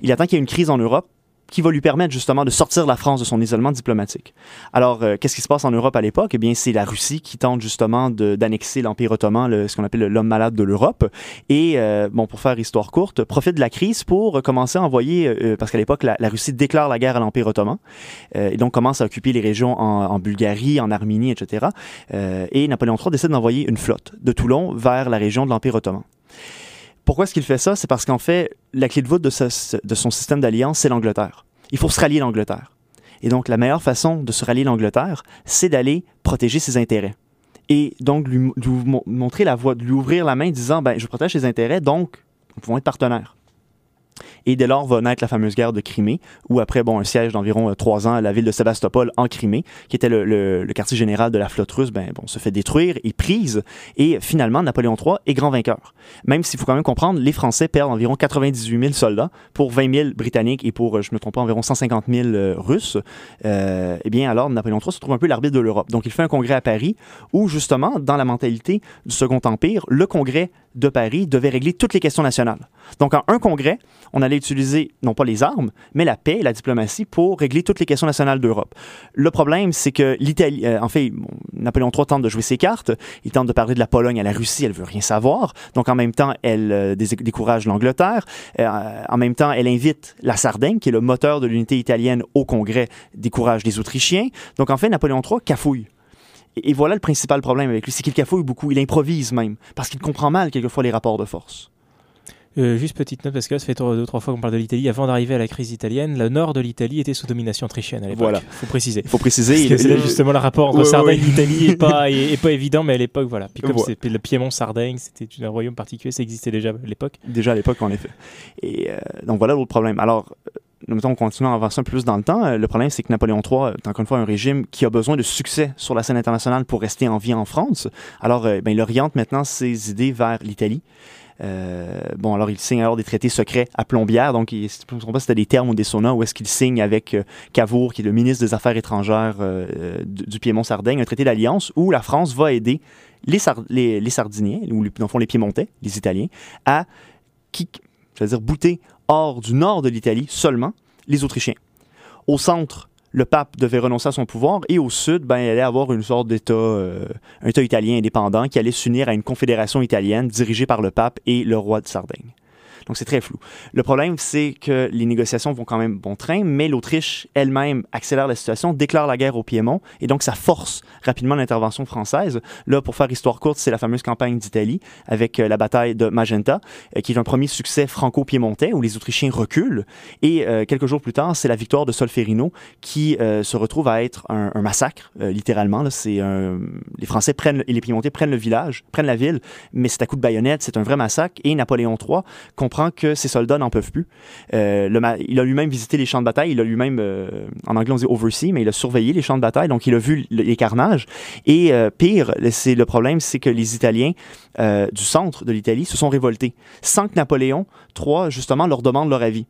Il attend qu'il y ait une crise en Europe qui va lui permettre justement de sortir la France de son isolement diplomatique. Alors, euh, qu'est-ce qui se passe en Europe à l'époque? Eh bien, c'est la Russie qui tente justement d'annexer l'Empire ottoman, le- ce qu'on appelle l'homme malade de l'Europe. Et, euh, bon, pour faire histoire courte, profite de la crise pour commencer à envoyer, euh, parce qu'à l'époque, la, la Russie déclare la guerre à l'Empire ottoman, euh, et donc commence à occuper les régions en, en Bulgarie, en Arménie, etc. Euh, et Napoléon III décide d'envoyer une flotte de Toulon vers la région de l'Empire ottoman. Pourquoi est-ce qu'il fait ça? C'est parce qu'en fait, la clé de voûte de, son système d'alliance, c'est l'Angleterre. Il faut se rallier l'Angleterre. Et donc, la meilleure façon de se rallier l'Angleterre, c'est d'aller protéger ses intérêts. Et donc, lui, lui mo- montrer la voie, lui ouvrir la main, disant, ben, je protège ses intérêts, donc, nous pouvons être partenaires. Et dès lors va naître la fameuse guerre de Crimée, où après bon, un siège d'environ euh, trois ans la ville de Sébastopol en Crimée, qui était le, quartier général de la flotte russe, ben, bon, se fait détruire et prise. Et finalement, Napoléon III est grand vainqueur. Même s'il faut quand même comprendre, les Français perdent environ 98 000 soldats pour 20 000 Britanniques et pour, euh, je ne me trompe pas, environ 150 000 euh, Russes. Eh bien, alors, Napoléon III se trouve un peu l'arbitre de l'Europe. Donc, il fait un congrès à Paris où, justement, dans la mentalité du Second Empire, le congrès de Paris devait régler toutes les questions nationales. Donc, en un congrès, on allait utiliser non pas les armes, mais la paix et la diplomatie pour régler toutes les questions nationales d'Europe. Le problème, c'est que l'Italie, euh, en fait, Napoléon III tente de jouer ses cartes. Il tente de parler de la Pologne à la Russie. Elle veut rien savoir. Donc, en même temps, elle euh, décourage l'Angleterre. Euh, en même temps, elle invite la Sardaigne, qui est le moteur de l'unité italienne au Congrès, décourage les Autrichiens. Donc, en fait, Napoléon III cafouille. Et, et voilà le principal problème avec lui, c'est qu'il cafouille beaucoup. Il improvise même, parce qu'il comprend mal quelquefois les rapports de force. Euh, juste petite note, parce que là, ça fait deux, trois fois qu'on parle de l'Italie. Avant d'arriver à la crise italienne, le nord de l'Italie était sous domination autrichienne à l'époque. Voilà. faut préciser. Il faut préciser. Parce que là, justement le rapport entre Ouais, Sardaigne ouais. et l'Italie est pas, [laughs] est, est pas évident, mais à l'époque, voilà. Puis comme c'est le Piémont-Sardaigne, c'était un royaume particulier, ça existait déjà à l'époque. Déjà à l'époque, en effet. Et euh, donc voilà l'autre problème. Alors, mettons, on continue à avancer un peu plus dans le temps. Euh, Le problème, c'est que Napoléon III est encore une fois un régime qui a besoin de succès sur la scène internationale pour rester en vie en France. Alors, euh, ben, il oriente maintenant ses idées vers l'Italie. Euh, bon, alors il signe alors des traités secrets à Plombières. Donc, il- si je ne trompe pas, c'était des termes ou des sonas où est-ce qu'il signe avec Cavour, qui est le ministre des Affaires étrangères du, Piémont-Sardaigne, un traité d'alliance où la France va aider les, Sard- les, les Sardiniens, ou dans le fond les Piémontais, les Italiens, à qui, je veux dire, bouter hors du nord de l'Italie seulement les Autrichiens. Au centre, le pape devait renoncer à son pouvoir et au sud, ben, il allait avoir une sorte d'État, euh, un État italien indépendant qui allait s'unir à une confédération italienne dirigée par le pape et le roi de Sardaigne. Donc c'est très flou. Le problème, c'est que les négociations vont quand même bon train, mais l'Autriche elle-même accélère la situation, déclare la guerre au Piémont, et donc ça force rapidement l'intervention française. Là, pour faire histoire courte, c'est la fameuse campagne d'Italie avec euh, la bataille de Magenta, euh, qui est un premier succès franco-piémontais où les Autrichiens reculent. Et euh, quelques jours plus tard, c'est la victoire de Solferino qui se retrouve à être un, massacre, littéralement. Les Français prennent et les Piémontais prennent le village, prennent la ville, mais c'est à coup de baïonnette, c'est un vrai massacre. Et Napoléon III que ses soldats n'en peuvent plus. Euh, il a lui-même visité les champs de bataille. Il a lui-même, euh, en anglais on dit oversee, mais il a surveillé les champs de bataille. Donc il a vu le- les carnages. Et euh, pire, c'est le problème, c'est que les Italiens du centre de l'Italie se sont révoltés sans que Napoléon III justement leur demande leur avis.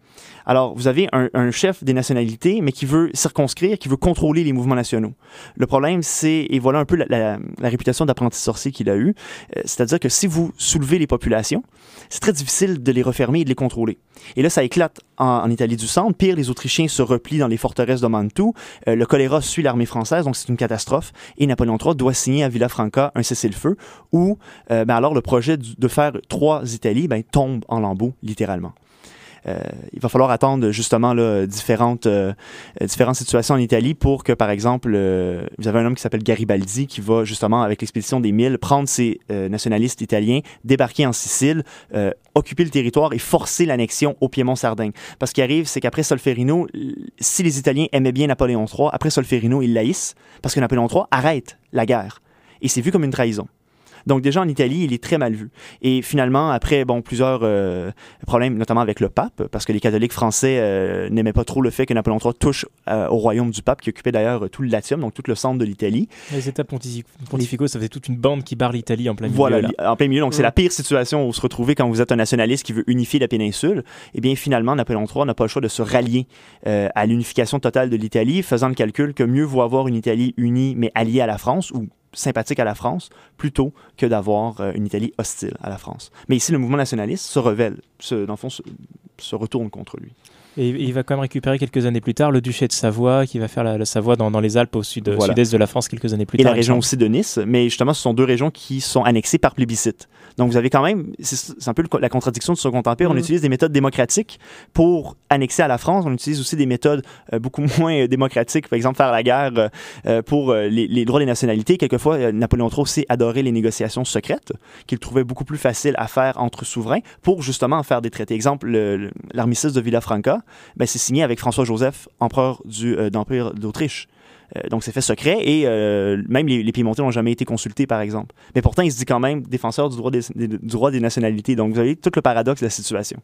Alors vous avez un, chef des nationalités, mais qui veut circonscrire, qui veut contrôler les mouvements nationaux. Le problème, c'est et voilà un peu la, réputation d'apprenti sorcier qu'il a eu, euh, c'est-à-dire que si vous soulevez les populations, c'est très difficile de les refermer et de les contrôler. Et là, ça éclate en, Italie du centre. Pire, les Autrichiens se replient dans les forteresses de Mantoue. Euh, le choléra suit l'armée française, donc c'est une catastrophe. Et Napoléon III doit signer à Villafranca un cessez-le-feu où, euh, ben alors, le projet de faire trois Italies ben, tombe en lambeaux, littéralement. Euh, il va falloir attendre justement là, différentes, euh, différentes situations en Italie pour que, par exemple, euh, vous avez un homme qui s'appelle Garibaldi qui va justement, avec l'expédition des Mille, prendre euh, nationalistes italiens, débarquer en Sicile, occuper le territoire et forcer l'annexion au Piémont-Sardaigne. Parce ce qui arrive, c'est qu'après Solferino, si les Italiens aimaient bien Napoléon III, après Solferino, ils l'haïssent parce que Napoléon III arrête la guerre. Et c'est vu comme une trahison. Donc déjà en Italie, il est très mal vu. Et finalement, après bon plusieurs euh, problèmes, notamment avec le pape, parce que les catholiques français euh, n'aimaient pas trop le fait que Napoléon III touche euh, au royaume du pape, qui occupait d'ailleurs tout le Latium, donc tout le centre de l'Italie. Les États pontifi- pontificaux, ça faisait toute une bande qui barre l'Italie en plein milieu. Voilà, là. en plein milieu. Donc, c'est la pire situation où se retrouver quand vous êtes un nationaliste qui veut unifier la péninsule. Eh bien, finalement, Napoléon III n'a pas le choix de se rallier à l'unification totale de l'Italie, faisant le calcul que mieux vaut avoir une Italie unie mais alliée à la France ou sympathique à la France, plutôt que d'avoir euh, une Italie hostile à la France. Mais ici, le mouvement nationaliste se révèle, dans le fond, se retourne contre lui. Et il va quand même récupérer quelques années plus tard le duché de Savoie, qui va faire la, la Savoie dans, dans les Alpes au sud, Voilà. sud-est de la France quelques années plus et tard. la il me région aussi de Nice. Mais justement, ce sont deux régions qui sont annexées par plébiscite. Donc, vous avez quand même, c'est c'est un peu le- la contradiction du Second Empire. On Mhm. utilise des méthodes démocratiques pour annexer à la France. On utilise aussi des méthodes euh, beaucoup [laughs] moins euh, démocratiques, par exemple faire la guerre euh, pour euh, les, les droits des nationalités. Quelquefois, euh, Napoléon III aussi adorait les négociations secrètes, qu'il trouvait beaucoup plus faciles à faire entre souverains pour justement en faire des traités. Exemple, le- le- l'armistice de Villafranca, ben, c'est signé avec François-Joseph, empereur du, euh, d'Empire d'Autriche. Euh, donc, c'est fait secret et euh, même les, les Piémontais n'ont jamais été consultés, par exemple. Mais pourtant, il se dit quand même défenseur du droit des, des- du droit des nationalités. Donc, vous avez tout le paradoxe de la situation.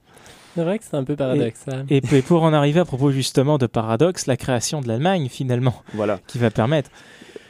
C'est vrai que c'est un peu paradoxal. Et, et pour en arriver à propos justement de paradoxe, la création de l'Allemagne finalement, Voilà. qui va permettre,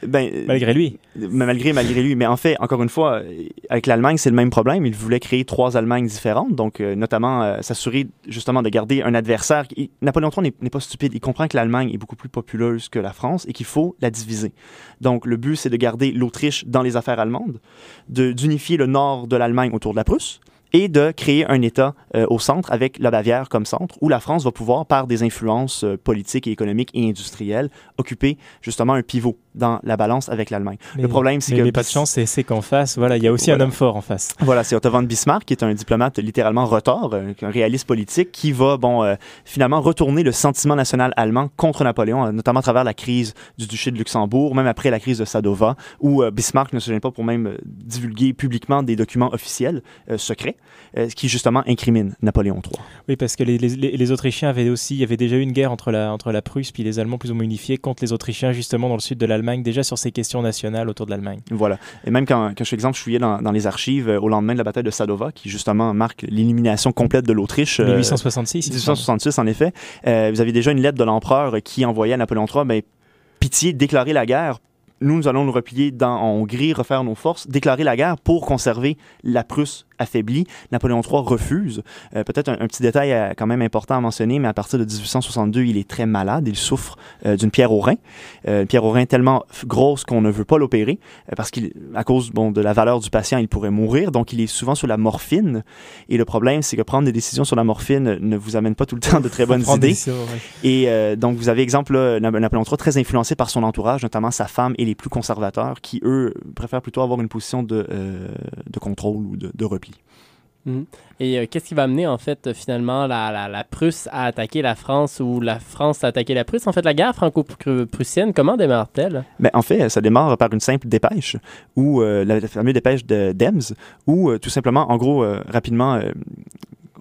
Ben, malgré lui, Mais malgré, malgré lui. Mais en fait, encore une fois, euh, avec l'Allemagne, c'est le même problème. Il voulait créer trois Allemagnes différentes, donc euh, notamment euh, s'assurer justement de garder un adversaire. qui- Napoléon III n'est- pas stupide. Il comprend que l'Allemagne est beaucoup plus populeuse que la France et qu'il faut la diviser. Donc le but, c'est de garder l'Autriche dans les affaires allemandes, de- d'unifier le nord de l'Allemagne autour de la Prusse et de créer un État euh, au centre avec la Bavière comme centre, où la France va pouvoir, par des influences euh, politiques et économiques et industrielles, occuper justement un pivot dans la balance avec l'Allemagne. Le problème, c'est que mais pas de chance, c'est- qu'en face, voilà, il y a aussi Voilà. un homme fort en face. voilà, c'est Otto von Bismarck, qui est un diplomate littéralement retard, euh, un réaliste politique, qui va, bon, euh, finalement retourner le sentiment national allemand contre Napoléon, notamment à travers la crise du duché de Luxembourg, même après la crise de Sadova, où Bismarck ne se gêne pas pour même divulguer publiquement des documents officiels secrets, euh, qui justement incriminent Napoléon III. Oui, parce que les, les- les- les Autrichiens avaient aussi, il y avait déjà eu une guerre entre la, entre la Prusse puis les Allemands plus ou moins unifiés contre les Autrichiens justement dans le sud de l'Allemagne, déjà sur ces questions nationales autour de l'Allemagne. Voilà. Et même quand, quand je fais exemple, je fouillais dans, dans les archives euh, au lendemain de la bataille de Sadova, qui justement marque l'élimination complète de l'Autriche. euh, 1866. il me semble. 1866, en effet. Euh, vous avez déjà une lettre de l'empereur qui envoyait à Napoléon III, ben, pitié, déclarer la guerre. Nous, nous allons nous replier dans, en Hongrie, refaire nos forces, déclarer la guerre pour conserver la Prusse affaiblie. Napoléon III refuse. Euh, Peut-être un, un petit détail euh, quand même important à mentionner, mais à partir de 1862, il est très malade. Il souffre euh, d'une pierre au rein. Une pierre au rein tellement grosse qu'on ne veut pas l'opérer parce qu'à cause bon, de la valeur du patient, il pourrait mourir. Donc, il est souvent sur la morphine. Et le problème, c'est que prendre des décisions sur la morphine ne vous amène pas tout le temps de très [laughs] bonnes idées. décisions, ouais. Et donc, vous avez exemple, là, Nap- Napoléon III, très influencé par son entourage, notamment sa femme et les plus conservateurs, qui, eux, préfèrent plutôt avoir une position de, de contrôle ou de, de repli. Mhm. Et euh, qu'est-ce qui va amener, en fait, finalement, la, la, Prusse à attaquer la France ou la France à attaquer la Prusse? En fait, la guerre franco-prussienne, comment démarre-t-elle? Ben, en fait, ça démarre par une simple dépêche, ou euh, la, fameuse dépêche de d'Ems, où euh, tout simplement, en gros, rapidement,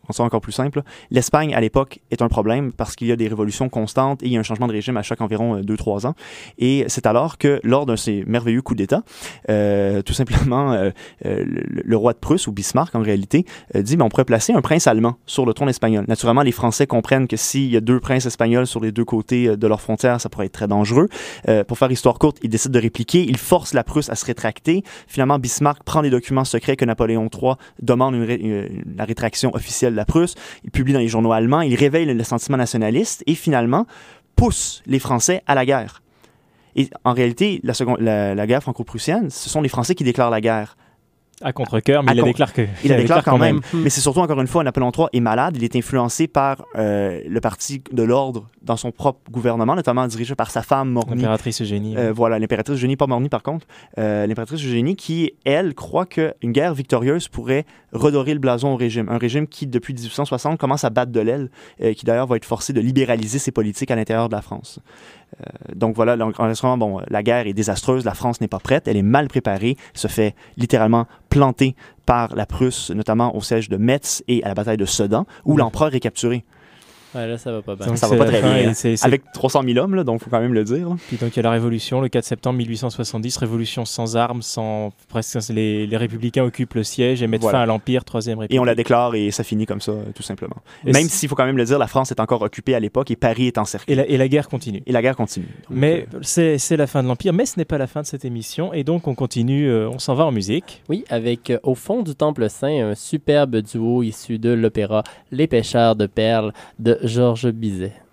on soit encore plus simple, l'Espagne à l'époque est un problème parce qu'il y a des révolutions constantes et il y a un changement de régime à chaque environ 2-3 ans. Et c'est alors que, lors d'un de ces merveilleux coups d'État, euh, tout simplement, euh, euh, le, roi de Prusse, ou Bismarck en réalité, euh, dit, mais on pourrait placer un prince allemand sur le trône espagnol. Naturellement, les Français comprennent que s'il y a deux princes espagnols sur les deux côtés euh, de leurs frontières, ça pourrait être très dangereux. Euh, pour faire histoire courte, ils décident de répliquer, ils forcent la Prusse à se rétracter. Finalement, Bismarck prend des documents secrets que Napoléon III demande une ré- une- la rétraction officielle la Prusse. Il publie dans les journaux allemands, il réveille le, sentiment nationaliste et finalement pousse les Français à la guerre. Et en réalité, la, seconde, la, la guerre franco-prussienne, ce sont les Français qui déclarent la guerre. À contre-cœur, mais À il la con- déclare que. Il la [laughs] déclare quand même. Mais c'est surtout, encore une fois, Napoléon III est malade. Il est influencé par euh, le parti de l'ordre dans son propre gouvernement, notamment dirigé par sa femme Morny. L'impératrice Eugénie. Euh, voilà, l'impératrice Eugénie, pas Morny par contre. Euh, l'impératrice Eugénie qui, elle, croit qu'une guerre victorieuse pourrait redorer le blason au régime. Un régime qui, depuis 1860, commence à battre de l'aile, qui d'ailleurs va être forcé de libéraliser ses politiques à l'intérieur de la France. Euh, donc voilà, résumé, bon, la guerre est désastreuse, la France n'est pas prête, elle est mal préparée, se fait littéralement planter par la Prusse, notamment au siège de Metz et à la bataille de Sedan, où l'empereur est capturé. Ouais, là, ça va pas bien. Donc, ça va pas très bien. et c'est- c'est- Avec 300 000 hommes, là, donc faut quand même le dire. là. Puis donc il y a la Révolution, le 4 septembre 1870, révolution sans armes, sans presque les, les républicains occupent le siège et mettent Voilà. fin à l'empire, troisième république. Et on la déclare et ça finit comme ça, euh, tout simplement. Et Même si- s'il faut quand même le dire, la France est encore occupée à l'époque et Paris est encerclé. Et la, et la guerre continue. Et la guerre continue. Donc, Mais euh, c'est c'est la fin de l'empire, mais ce n'est pas la fin de cette émission et donc on continue, euh, on s'en va en musique. Oui, avec euh, Au fond du Temple Saint, un superbe duo issu de l'opéra Les pêcheurs de perles de Georges Bizet.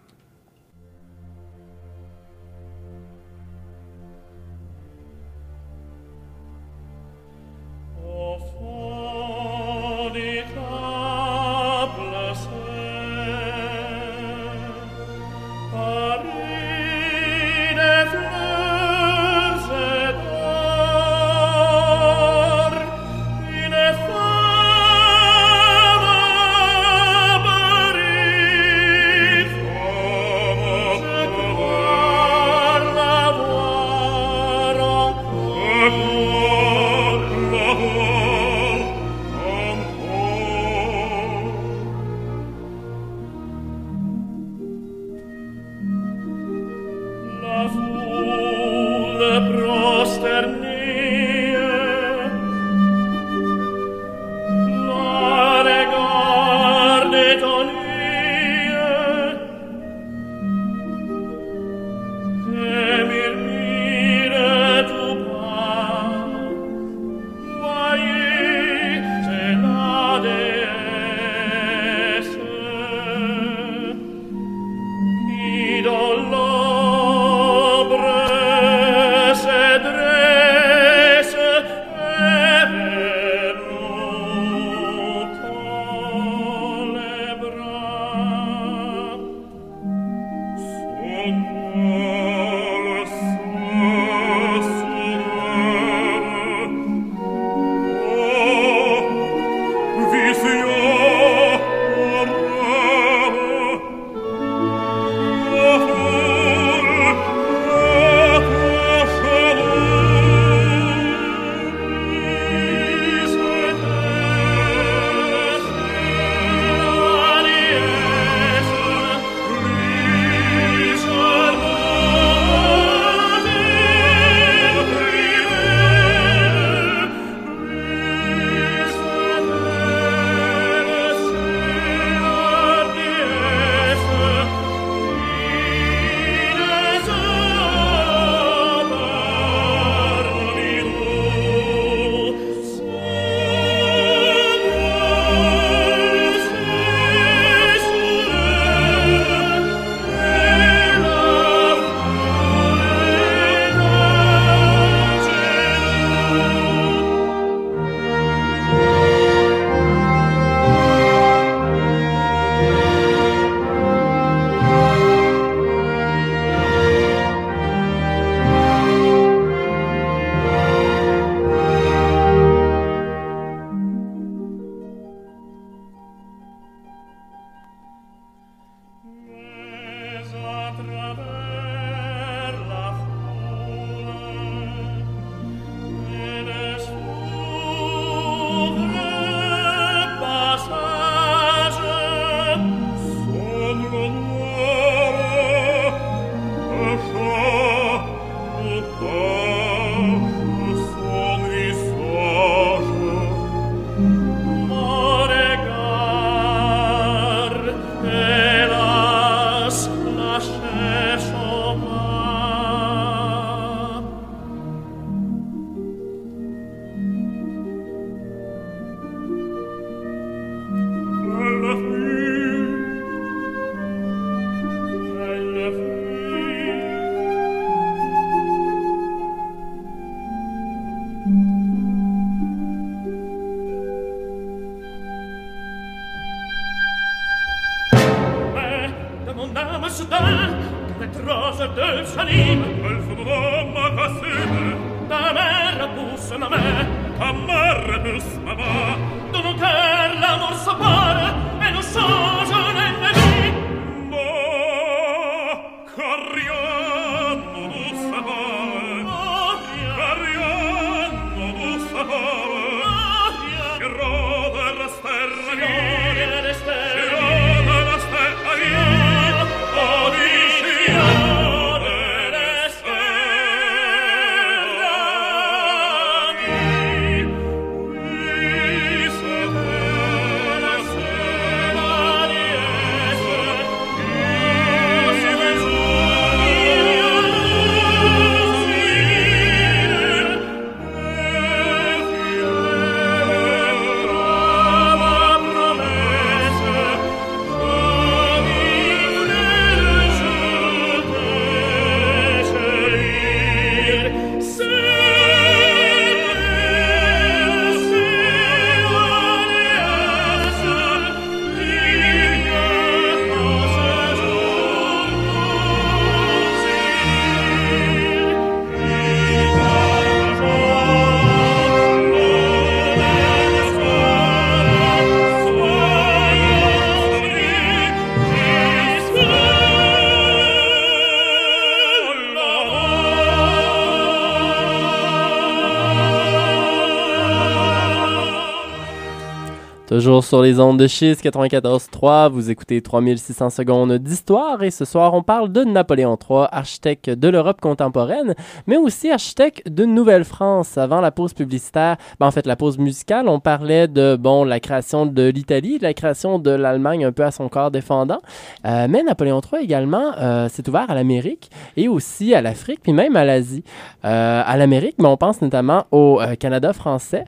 Sur les ondes de Chiz 94.3, vous écoutez 3600 secondes d'histoire et ce soir on parle de Napoléon III, architecte de l'Europe contemporaine, mais aussi architecte de Nouvelle-France. Avant la pause publicitaire, ben, en fait la pause musicale, on parlait de bon la création de l'Italie, la création de l'Allemagne un peu à son corps défendant, Euh, mais Napoléon III également euh, s'est ouvert à l'Amérique et aussi à l'Afrique, puis même à l'Asie. Euh, à l'Amérique, ben, on pense notamment au Canada français.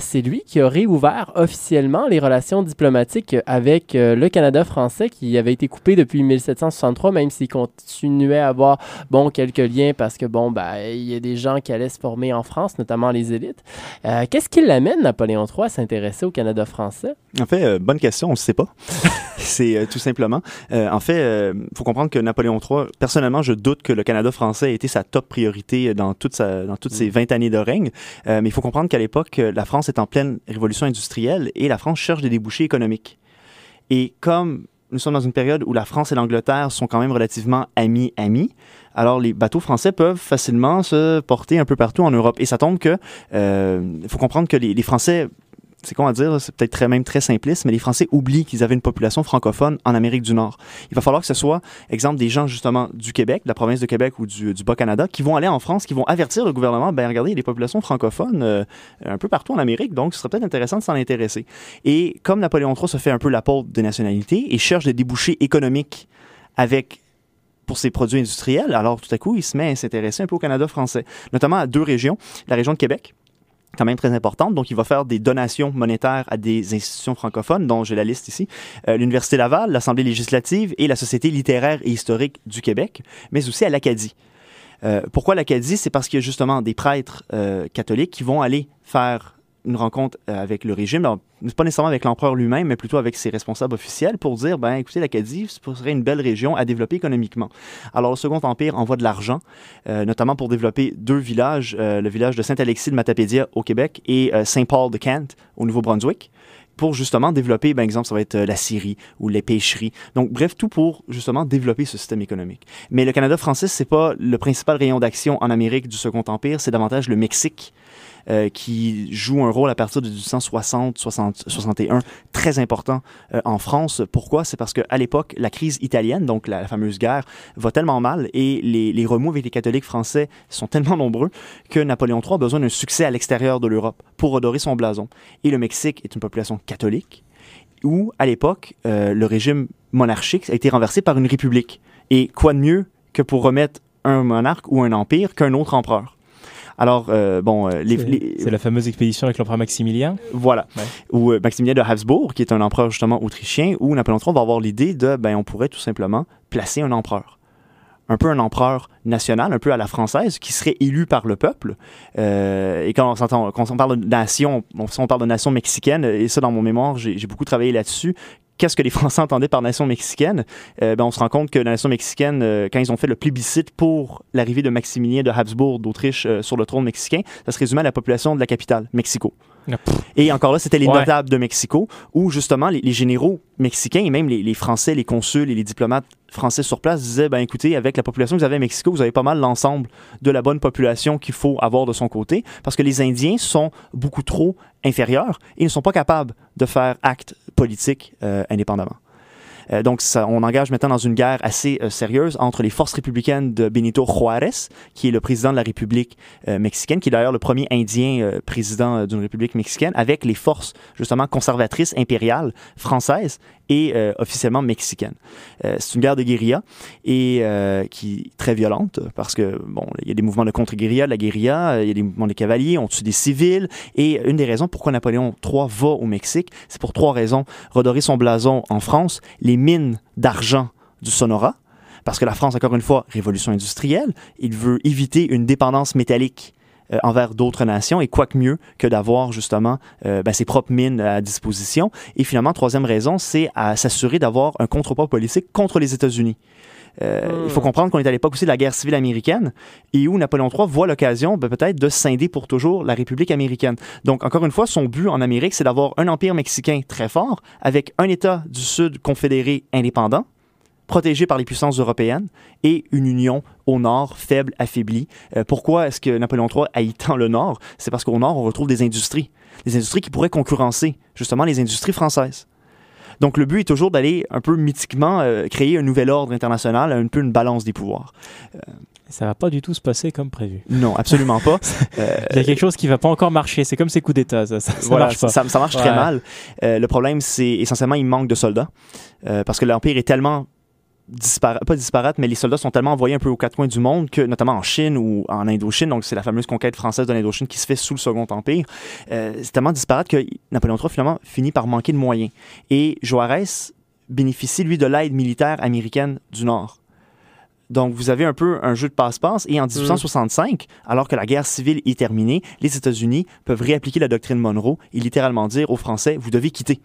C'est lui qui a réouvert officiellement les relations diplomatiques avec euh, le Canada français qui avait été coupé depuis 1763, même s'il continuait à avoir bon, quelques liens parce que bon, ben, il y a des gens qui allaient se former en France, notamment les élites. Euh, Qu'est-ce qui l'amène, Napoléon III, à s'intéresser au Canada français? En fait, euh, bonne question, on ne sait pas. [laughs] C'est tout simplement. en fait, il faut comprendre que Napoléon III, personnellement, je doute que le Canada français ait été sa top priorité dans, toute sa, dans toutes ses 20 années de règne. Mais il faut comprendre qu'à l'époque, la France est en pleine révolution industrielle et la France cherche des débouchés économiques. Et comme nous sommes dans une période où la France et l'Angleterre sont quand même relativement amis-amis, alors les bateaux français peuvent facilement se porter un peu partout en Europe. Et ça tombe que, il faut comprendre que les Français c'est con à dire, c'est peut-être très, même très simpliste, mais les Français oublient qu'ils avaient une population francophone en Amérique du Nord. Il va falloir que ce soit, exemple, des gens justement du Québec, de la province de Québec ou du, du Bas-Canada, qui vont aller en France, qui vont avertir le gouvernement, ben regardez, il y a des populations francophones euh, un peu partout en Amérique, donc ce serait peut-être intéressant de s'en intéresser. Et comme Napoléon III se fait un peu l'apôtre des nationalités et cherche des débouchés économiques avec pour ses produits industriels, alors tout à coup, il se met à s'intéresser un peu au Canada français, notamment à deux régions, la région de Québec, quand même très importante. Donc, il va faire des donations monétaires à des institutions francophones, dont j'ai la liste ici. Euh, L'Université Laval, l'Assemblée législative et la Société littéraire et historique du Québec, mais aussi à l'Acadie. Euh, pourquoi l'Acadie? C'est parce qu'il y a justement des prêtres euh, catholiques qui vont aller faire une rencontre euh, avec le régime, pas nécessairement avec l'empereur lui-même, mais plutôt avec ses responsables officiels pour dire, ben écoutez, l'Acadie serait une belle région à développer économiquement. Alors le Second Empire envoie de l'argent, euh, notamment pour développer deux villages, euh, le village de Saint-Alexis de Matapédia au Québec et Saint-Paul de Kent au Nouveau-Brunswick pour justement développer, par exemple, ça va être la scierie ou les pêcheries. Donc, bref, tout pour justement développer ce système économique. Mais le Canada français, c'est pas le principal rayon d'action en Amérique du Second Empire, c'est davantage le Mexique. Euh, qui joue un rôle à partir de 1860, 60, 61, très important euh, en France. Pourquoi? C'est parce qu'à l'époque, la crise italienne, donc la, fameuse guerre, va tellement mal et les, remous avec les catholiques français sont tellement nombreux que Napoléon III a besoin d'un succès à l'extérieur de l'Europe pour redorer son blason. Et le Mexique est une population catholique où, à l'époque, euh, le régime monarchique a été renversé par une république. Et quoi de mieux que pour remettre un monarque ou un empire qu'un autre empereur? Alors, euh, bon, euh, les, C'est- les- C'est la fameuse expédition avec l'empereur Maximilien. Voilà. Ou euh, Maximilien de Habsbourg, qui est un empereur justement autrichien, où Napoléon III va avoir l'idée de, ben, on pourrait tout simplement placer un empereur. Un peu un empereur national, un peu à la française, qui serait élu par le peuple. Euh, et quand on, s'entend- quand on parle de nation, on, on parle de nation mexicaine, et ça dans mon mémoire, j'ai beaucoup travaillé là-dessus. Qu'est-ce que les [laughs] Français entendaient par nation mexicaine? Euh, ben, on se rend compte que la nation mexicaine, euh, quand ils ont fait le plébiscite pour l'arrivée de Maximilien de Habsbourg d'Autriche euh, sur le trône mexicain, ça se résumait à la population de la capitale, Mexico. Et encore là, c'était les Ouais. notables de Mexico, où justement les, les généraux mexicains et même les, les Français, les consuls et les diplomates français sur place disaient, ben écoutez, avec la population que vous avez à Mexico, vous avez pas mal l'ensemble de la bonne population qu'il faut avoir de son côté, parce que les Indiens sont beaucoup trop inférieurs et ne sont pas capables de faire acte politique euh, indépendamment. Euh, donc, on engage maintenant dans une guerre assez euh, sérieuse entre les forces républicaines de Benito Juárez, qui est le président de la République euh, mexicaine, qui est d'ailleurs le premier Indien président d'une République mexicaine, avec les forces justement conservatrices impériales françaises et euh, officiellement mexicaines. Euh, c'est une guerre de guérilla et euh, qui est très violente parce que bon, il y a des mouvements de contre-guérilla, de la guérilla, il y a des mouvements de cavaliers, on tue des civils et une des raisons pourquoi Napoléon III va au Mexique, c'est pour trois raisons redorer son blason en France, les mines d'argent du Sonora, parce que la France, encore une fois, révolution industrielle, il veut éviter une dépendance métallique euh, envers d'autres nations, et quoi que mieux que d'avoir justement euh, ben, ses propres mines à disposition. Et finalement, troisième raison, c'est à s'assurer d'avoir un contrepoids politique contre les États-Unis. Euh, Il faut comprendre qu'on est à l'époque aussi de la guerre civile américaine et où Napoléon III voit l'occasion ben, peut-être de scinder pour toujours la République américaine. Donc, encore une fois, son but en Amérique, c'est d'avoir un empire mexicain très fort avec un État du Sud confédéré indépendant, protégé par les puissances européennes, et une union au nord faible, affaiblie. Euh, pourquoi est-ce que Napoléon III haït tant le nord? C'est parce qu'au nord, on retrouve des industries. Des industries qui pourraient concurrencer justement les industries françaises. Donc le but est toujours d'aller un peu mythiquement euh, créer un nouvel ordre international, un peu une balance des pouvoirs. Ça va pas du tout se passer comme prévu. Non, absolument pas. [laughs] Euh, Il y a quelque chose qui va pas encore marcher. C'est comme ces coups d'État, ça, ça, [laughs] ça voilà, marche pas. Ça, ça marche très mal. Euh, le problème, c'est essentiellement, il manque de soldats. Euh, parce que l'Empire est tellement pas disparate, mais les soldats sont tellement envoyés un peu aux quatre coins du monde que, notamment en Chine ou en Indochine, donc c'est la fameuse conquête française de l'Indochine qui se fait sous le Second Empire, euh, c'est tellement disparate que Napoléon III finalement finit par manquer de moyens. Et Juarez bénéficie, lui, de l'aide militaire américaine du Nord. Donc, vous avez un peu un jeu de passe-passe. Et en 1865, alors que la guerre civile est terminée, les États-Unis peuvent réappliquer la doctrine Monroe et littéralement dire aux Français, vous devez quitter.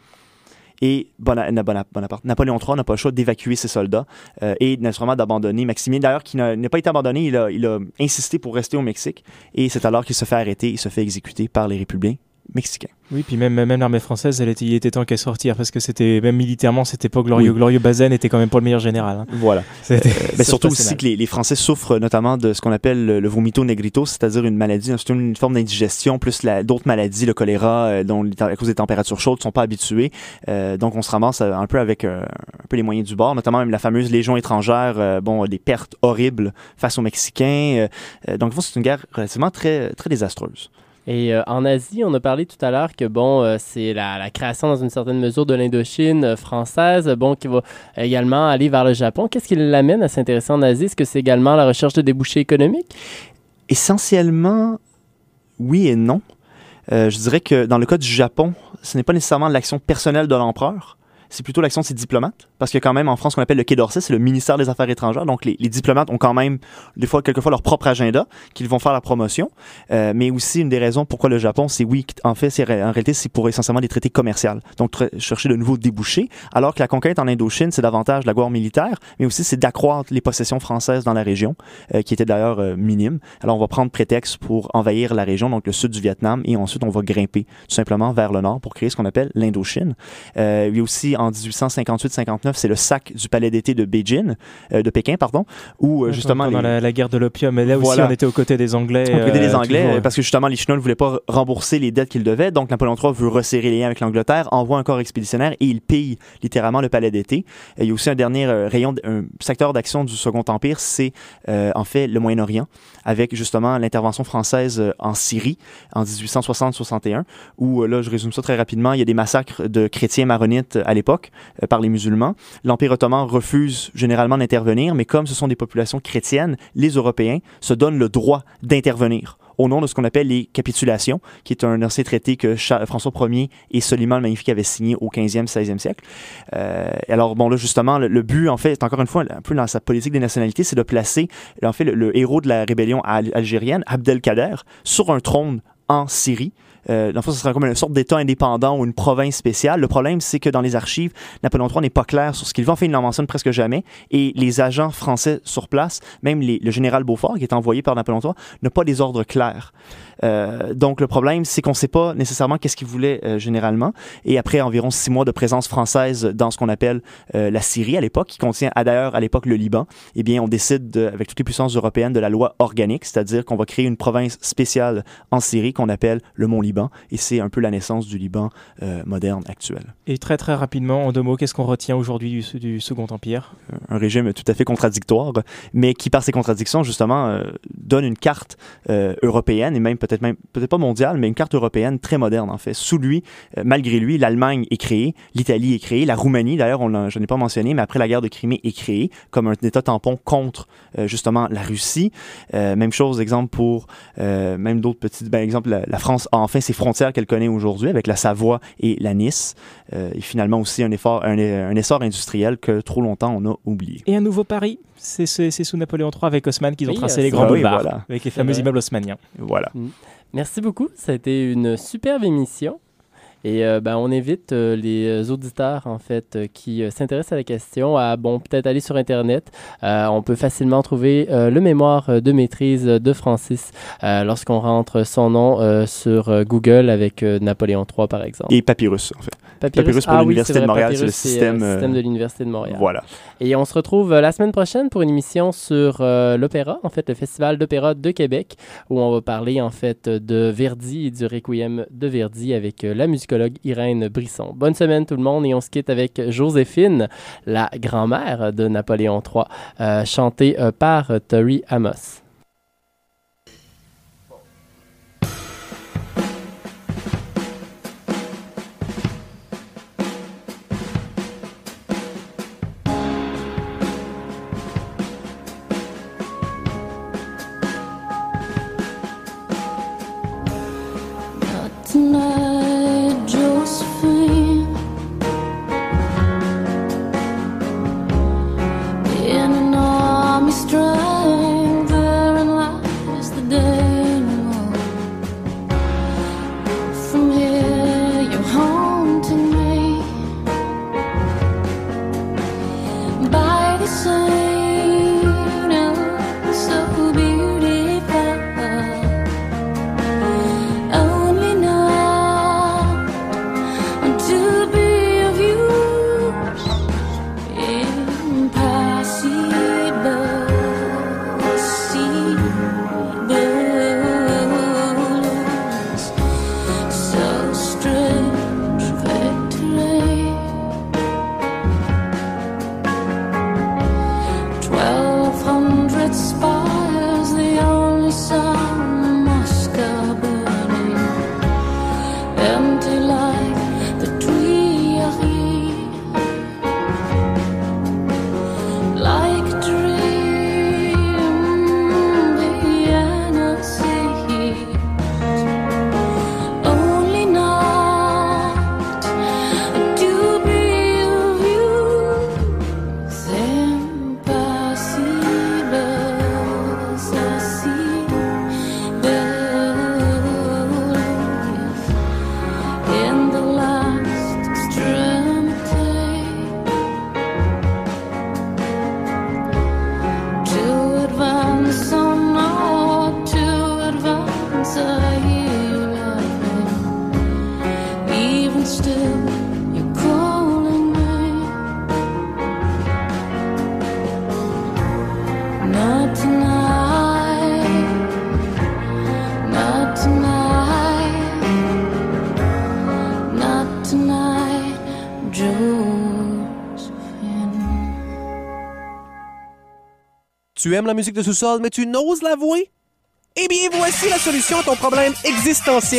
Et Bona- Na- Bona- Bonaparte, Napoléon III n'a pas le choix d'évacuer ses soldats euh, et naturellement d'abandonner Maximilien. D'ailleurs, qui n'a pas été abandonné, il a, il a insisté pour rester au Mexique. Et c'est alors qu'il se fait arrêter, il se fait exécuter par les républicains mexicains. Oui, puis même, même l'armée française, elle était, il était temps qu'elle sortir parce que c'était même militairement, c'était pas glorieux. Oui. Glorieux Bazaine était quand même pas le meilleur général. hein. Voilà. [laughs] C'était- Euh, ça ben surtout aussi mal. que les, les Français souffrent notamment de ce qu'on appelle le, le vomito negrito, c'est-à-dire une maladie, c'est une forme d'indigestion, plus d'autres maladies, le choléra, euh, dont à cause des températures chaudes, ne sont pas habitués. Euh, donc on se ramasse euh, un peu avec euh, un peu les moyens du bord, notamment même la fameuse Légion étrangère, bon, des pertes horribles face aux Mexicains. Donc c'est une guerre relativement très, très désastreuse. Et euh, en Asie, on a parlé tout à l'heure que bon, euh, c'est la, création dans une certaine mesure de l'Indochine euh, française, bon, qui va également aller vers le Japon. Qu'est-ce qui l'amène à s'intéresser en Asie? Est-ce que c'est également la recherche de débouchés économiques? Essentiellement, oui et non. Je dirais que dans le cas du Japon, ce n'est pas nécessairement l'action personnelle de l'empereur, c'est plutôt l'action de ses diplomates. Parce qu'il y a quand même en France ce qu'on appelle le Quai d'Orsay, c'est le ministère des Affaires étrangères. Donc les, les diplomates ont quand même, des fois, quelquefois, leur propre agenda qu'ils vont faire la promotion. Euh, mais aussi, une des raisons pourquoi le Japon, c'est oui, en fait, c'est, en réalité, c'est pour essentiellement des traités commerciaux. Donc chercher de nouveaux débouchés. Alors que la conquête en Indochine, c'est davantage de la gloire militaire, mais aussi c'est d'accroître les possessions françaises dans la région, euh, qui étaient d'ailleurs euh, minimes. Alors on va prendre prétexte pour envahir la région, donc le sud du Vietnam, et ensuite on va grimper tout simplement vers le nord pour créer ce qu'on appelle l'Indochine. Euh, il y a aussi en 1858-59, c'est le sac du palais d'été de Beijing, euh, de Pékin, pardon, où euh, Ouais, justement pendant les- la, la guerre de l'opium, mais là aussi on était aux côtés des Anglais. on côté des euh, Anglais, toujours, euh, parce que justement, les Chinois ne voulaient pas rembourser les dettes qu'ils devaient. Donc, Napoléon III veut resserrer les liens avec l'Angleterre, envoie un corps expéditionnaire et il pille littéralement le palais d'été. Il y a aussi un dernier rayon, un secteur d'action du Second Empire, c'est en fait le Moyen-Orient, avec justement l'intervention française en Syrie en 1860-61, où là, je résume ça très rapidement, il y a des massacres de chrétiens maronites à l'époque euh, par les musulmans. L'Empire ottoman refuse généralement d'intervenir, mais comme ce sont des populations chrétiennes, les Européens se donnent le droit d'intervenir au nom de ce qu'on appelle les capitulations, qui est un ancien traité que François Ier et Soliman le Magnifique avaient signé au 15e, 16e siècle. Euh, alors, bon, là, justement, le, but, en fait, encore une fois, un peu dans sa politique des nationalités, c'est de placer, en fait, le, le héros de la rébellion al- algérienne, Abdelkader, sur un trône en Syrie. Euh, dans le ce sera comme une sorte d'État indépendant ou une province spéciale. Le problème, c'est que dans les archives, Napoléon III n'est pas clair sur ce qu'il veut. En fait, il n'en mentionne presque jamais. Et les agents français sur place, même le général Beaufort, qui est envoyé par Napoléon III, n'a pas des ordres clairs. Euh, donc, le problème, c'est qu'on ne sait pas nécessairement qu'est-ce qu'il voulait euh, généralement. Et après environ six mois de présence française dans ce qu'on appelle euh, la Syrie à l'époque, qui contient d'ailleurs à l'époque le Liban, eh bien, on décide, de- avec toutes les puissances européennes, de la loi organique, c'est-à-dire qu'on va créer une province spéciale en Syrie qu'on appelle le Mont-Liban. Et c'est un peu la naissance du Liban moderne actuel. Et très très rapidement, en deux mots, qu'est-ce qu'on retient aujourd'hui du, du Second Empire? Un régime tout à fait contradictoire, mais qui, par ses contradictions, justement, donne une carte européenne, et même peut-être même, peut-être pas mondiale, mais une carte européenne très moderne, en fait. Sous lui, euh, malgré lui, l'Allemagne est créée, l'Italie est créée, la Roumanie, d'ailleurs, on je n'ai pas mentionné, mais après la guerre de Crimée, est créée comme un État tampon contre, euh, justement, la Russie. Euh, même chose, exemple, pour euh, même d'autres petits, ben, exemple, la, la France a enfin ses frontières qu'elle connaît aujourd'hui, avec la Savoie et la Nice, Euh, et finalement aussi un, effort, un, un essor industriel que trop longtemps on a oublié. Et un nouveau pari, c'est sous Napoléon III avec Haussmann qu'ils ont Oui, tracé les grands. Oui, boulevards, voilà. avec les fameux vrai. immeubles haussmanniens. Voilà. Mm. Merci beaucoup. Ça a été une superbe émission. Et euh, ben, on invite euh, les auditeurs, en fait, euh, qui s'intéressent à la question à, bon, peut-être aller sur Internet. On peut facilement trouver le mémoire de maîtrise de Francis lorsqu'on rentre son nom sur Google avec Napoléon III, par exemple. Et Papyrus, en fait. Papyrus, Papyrus pour ah l'Université de Montréal, c'est le c'est, euh, système, euh, de l'Université de Montréal. Voilà. Et on se retrouve euh, la semaine prochaine pour une émission sur euh, l'opéra, en fait, le Festival d'opéra de Québec, où on va parler, en fait, de Verdi et du Requiem de Verdi avec euh, la musicologue Irène Brisson. Bonne semaine, tout le monde, et on se quitte avec Joséphine, la grand-mère de Napoléon III, euh, chantée euh, par euh, Tori Amos. Tu aimes la musique de sous-sol, mais tu n'oses l'avouer? Eh bien, voici la solution à ton problème existentiel.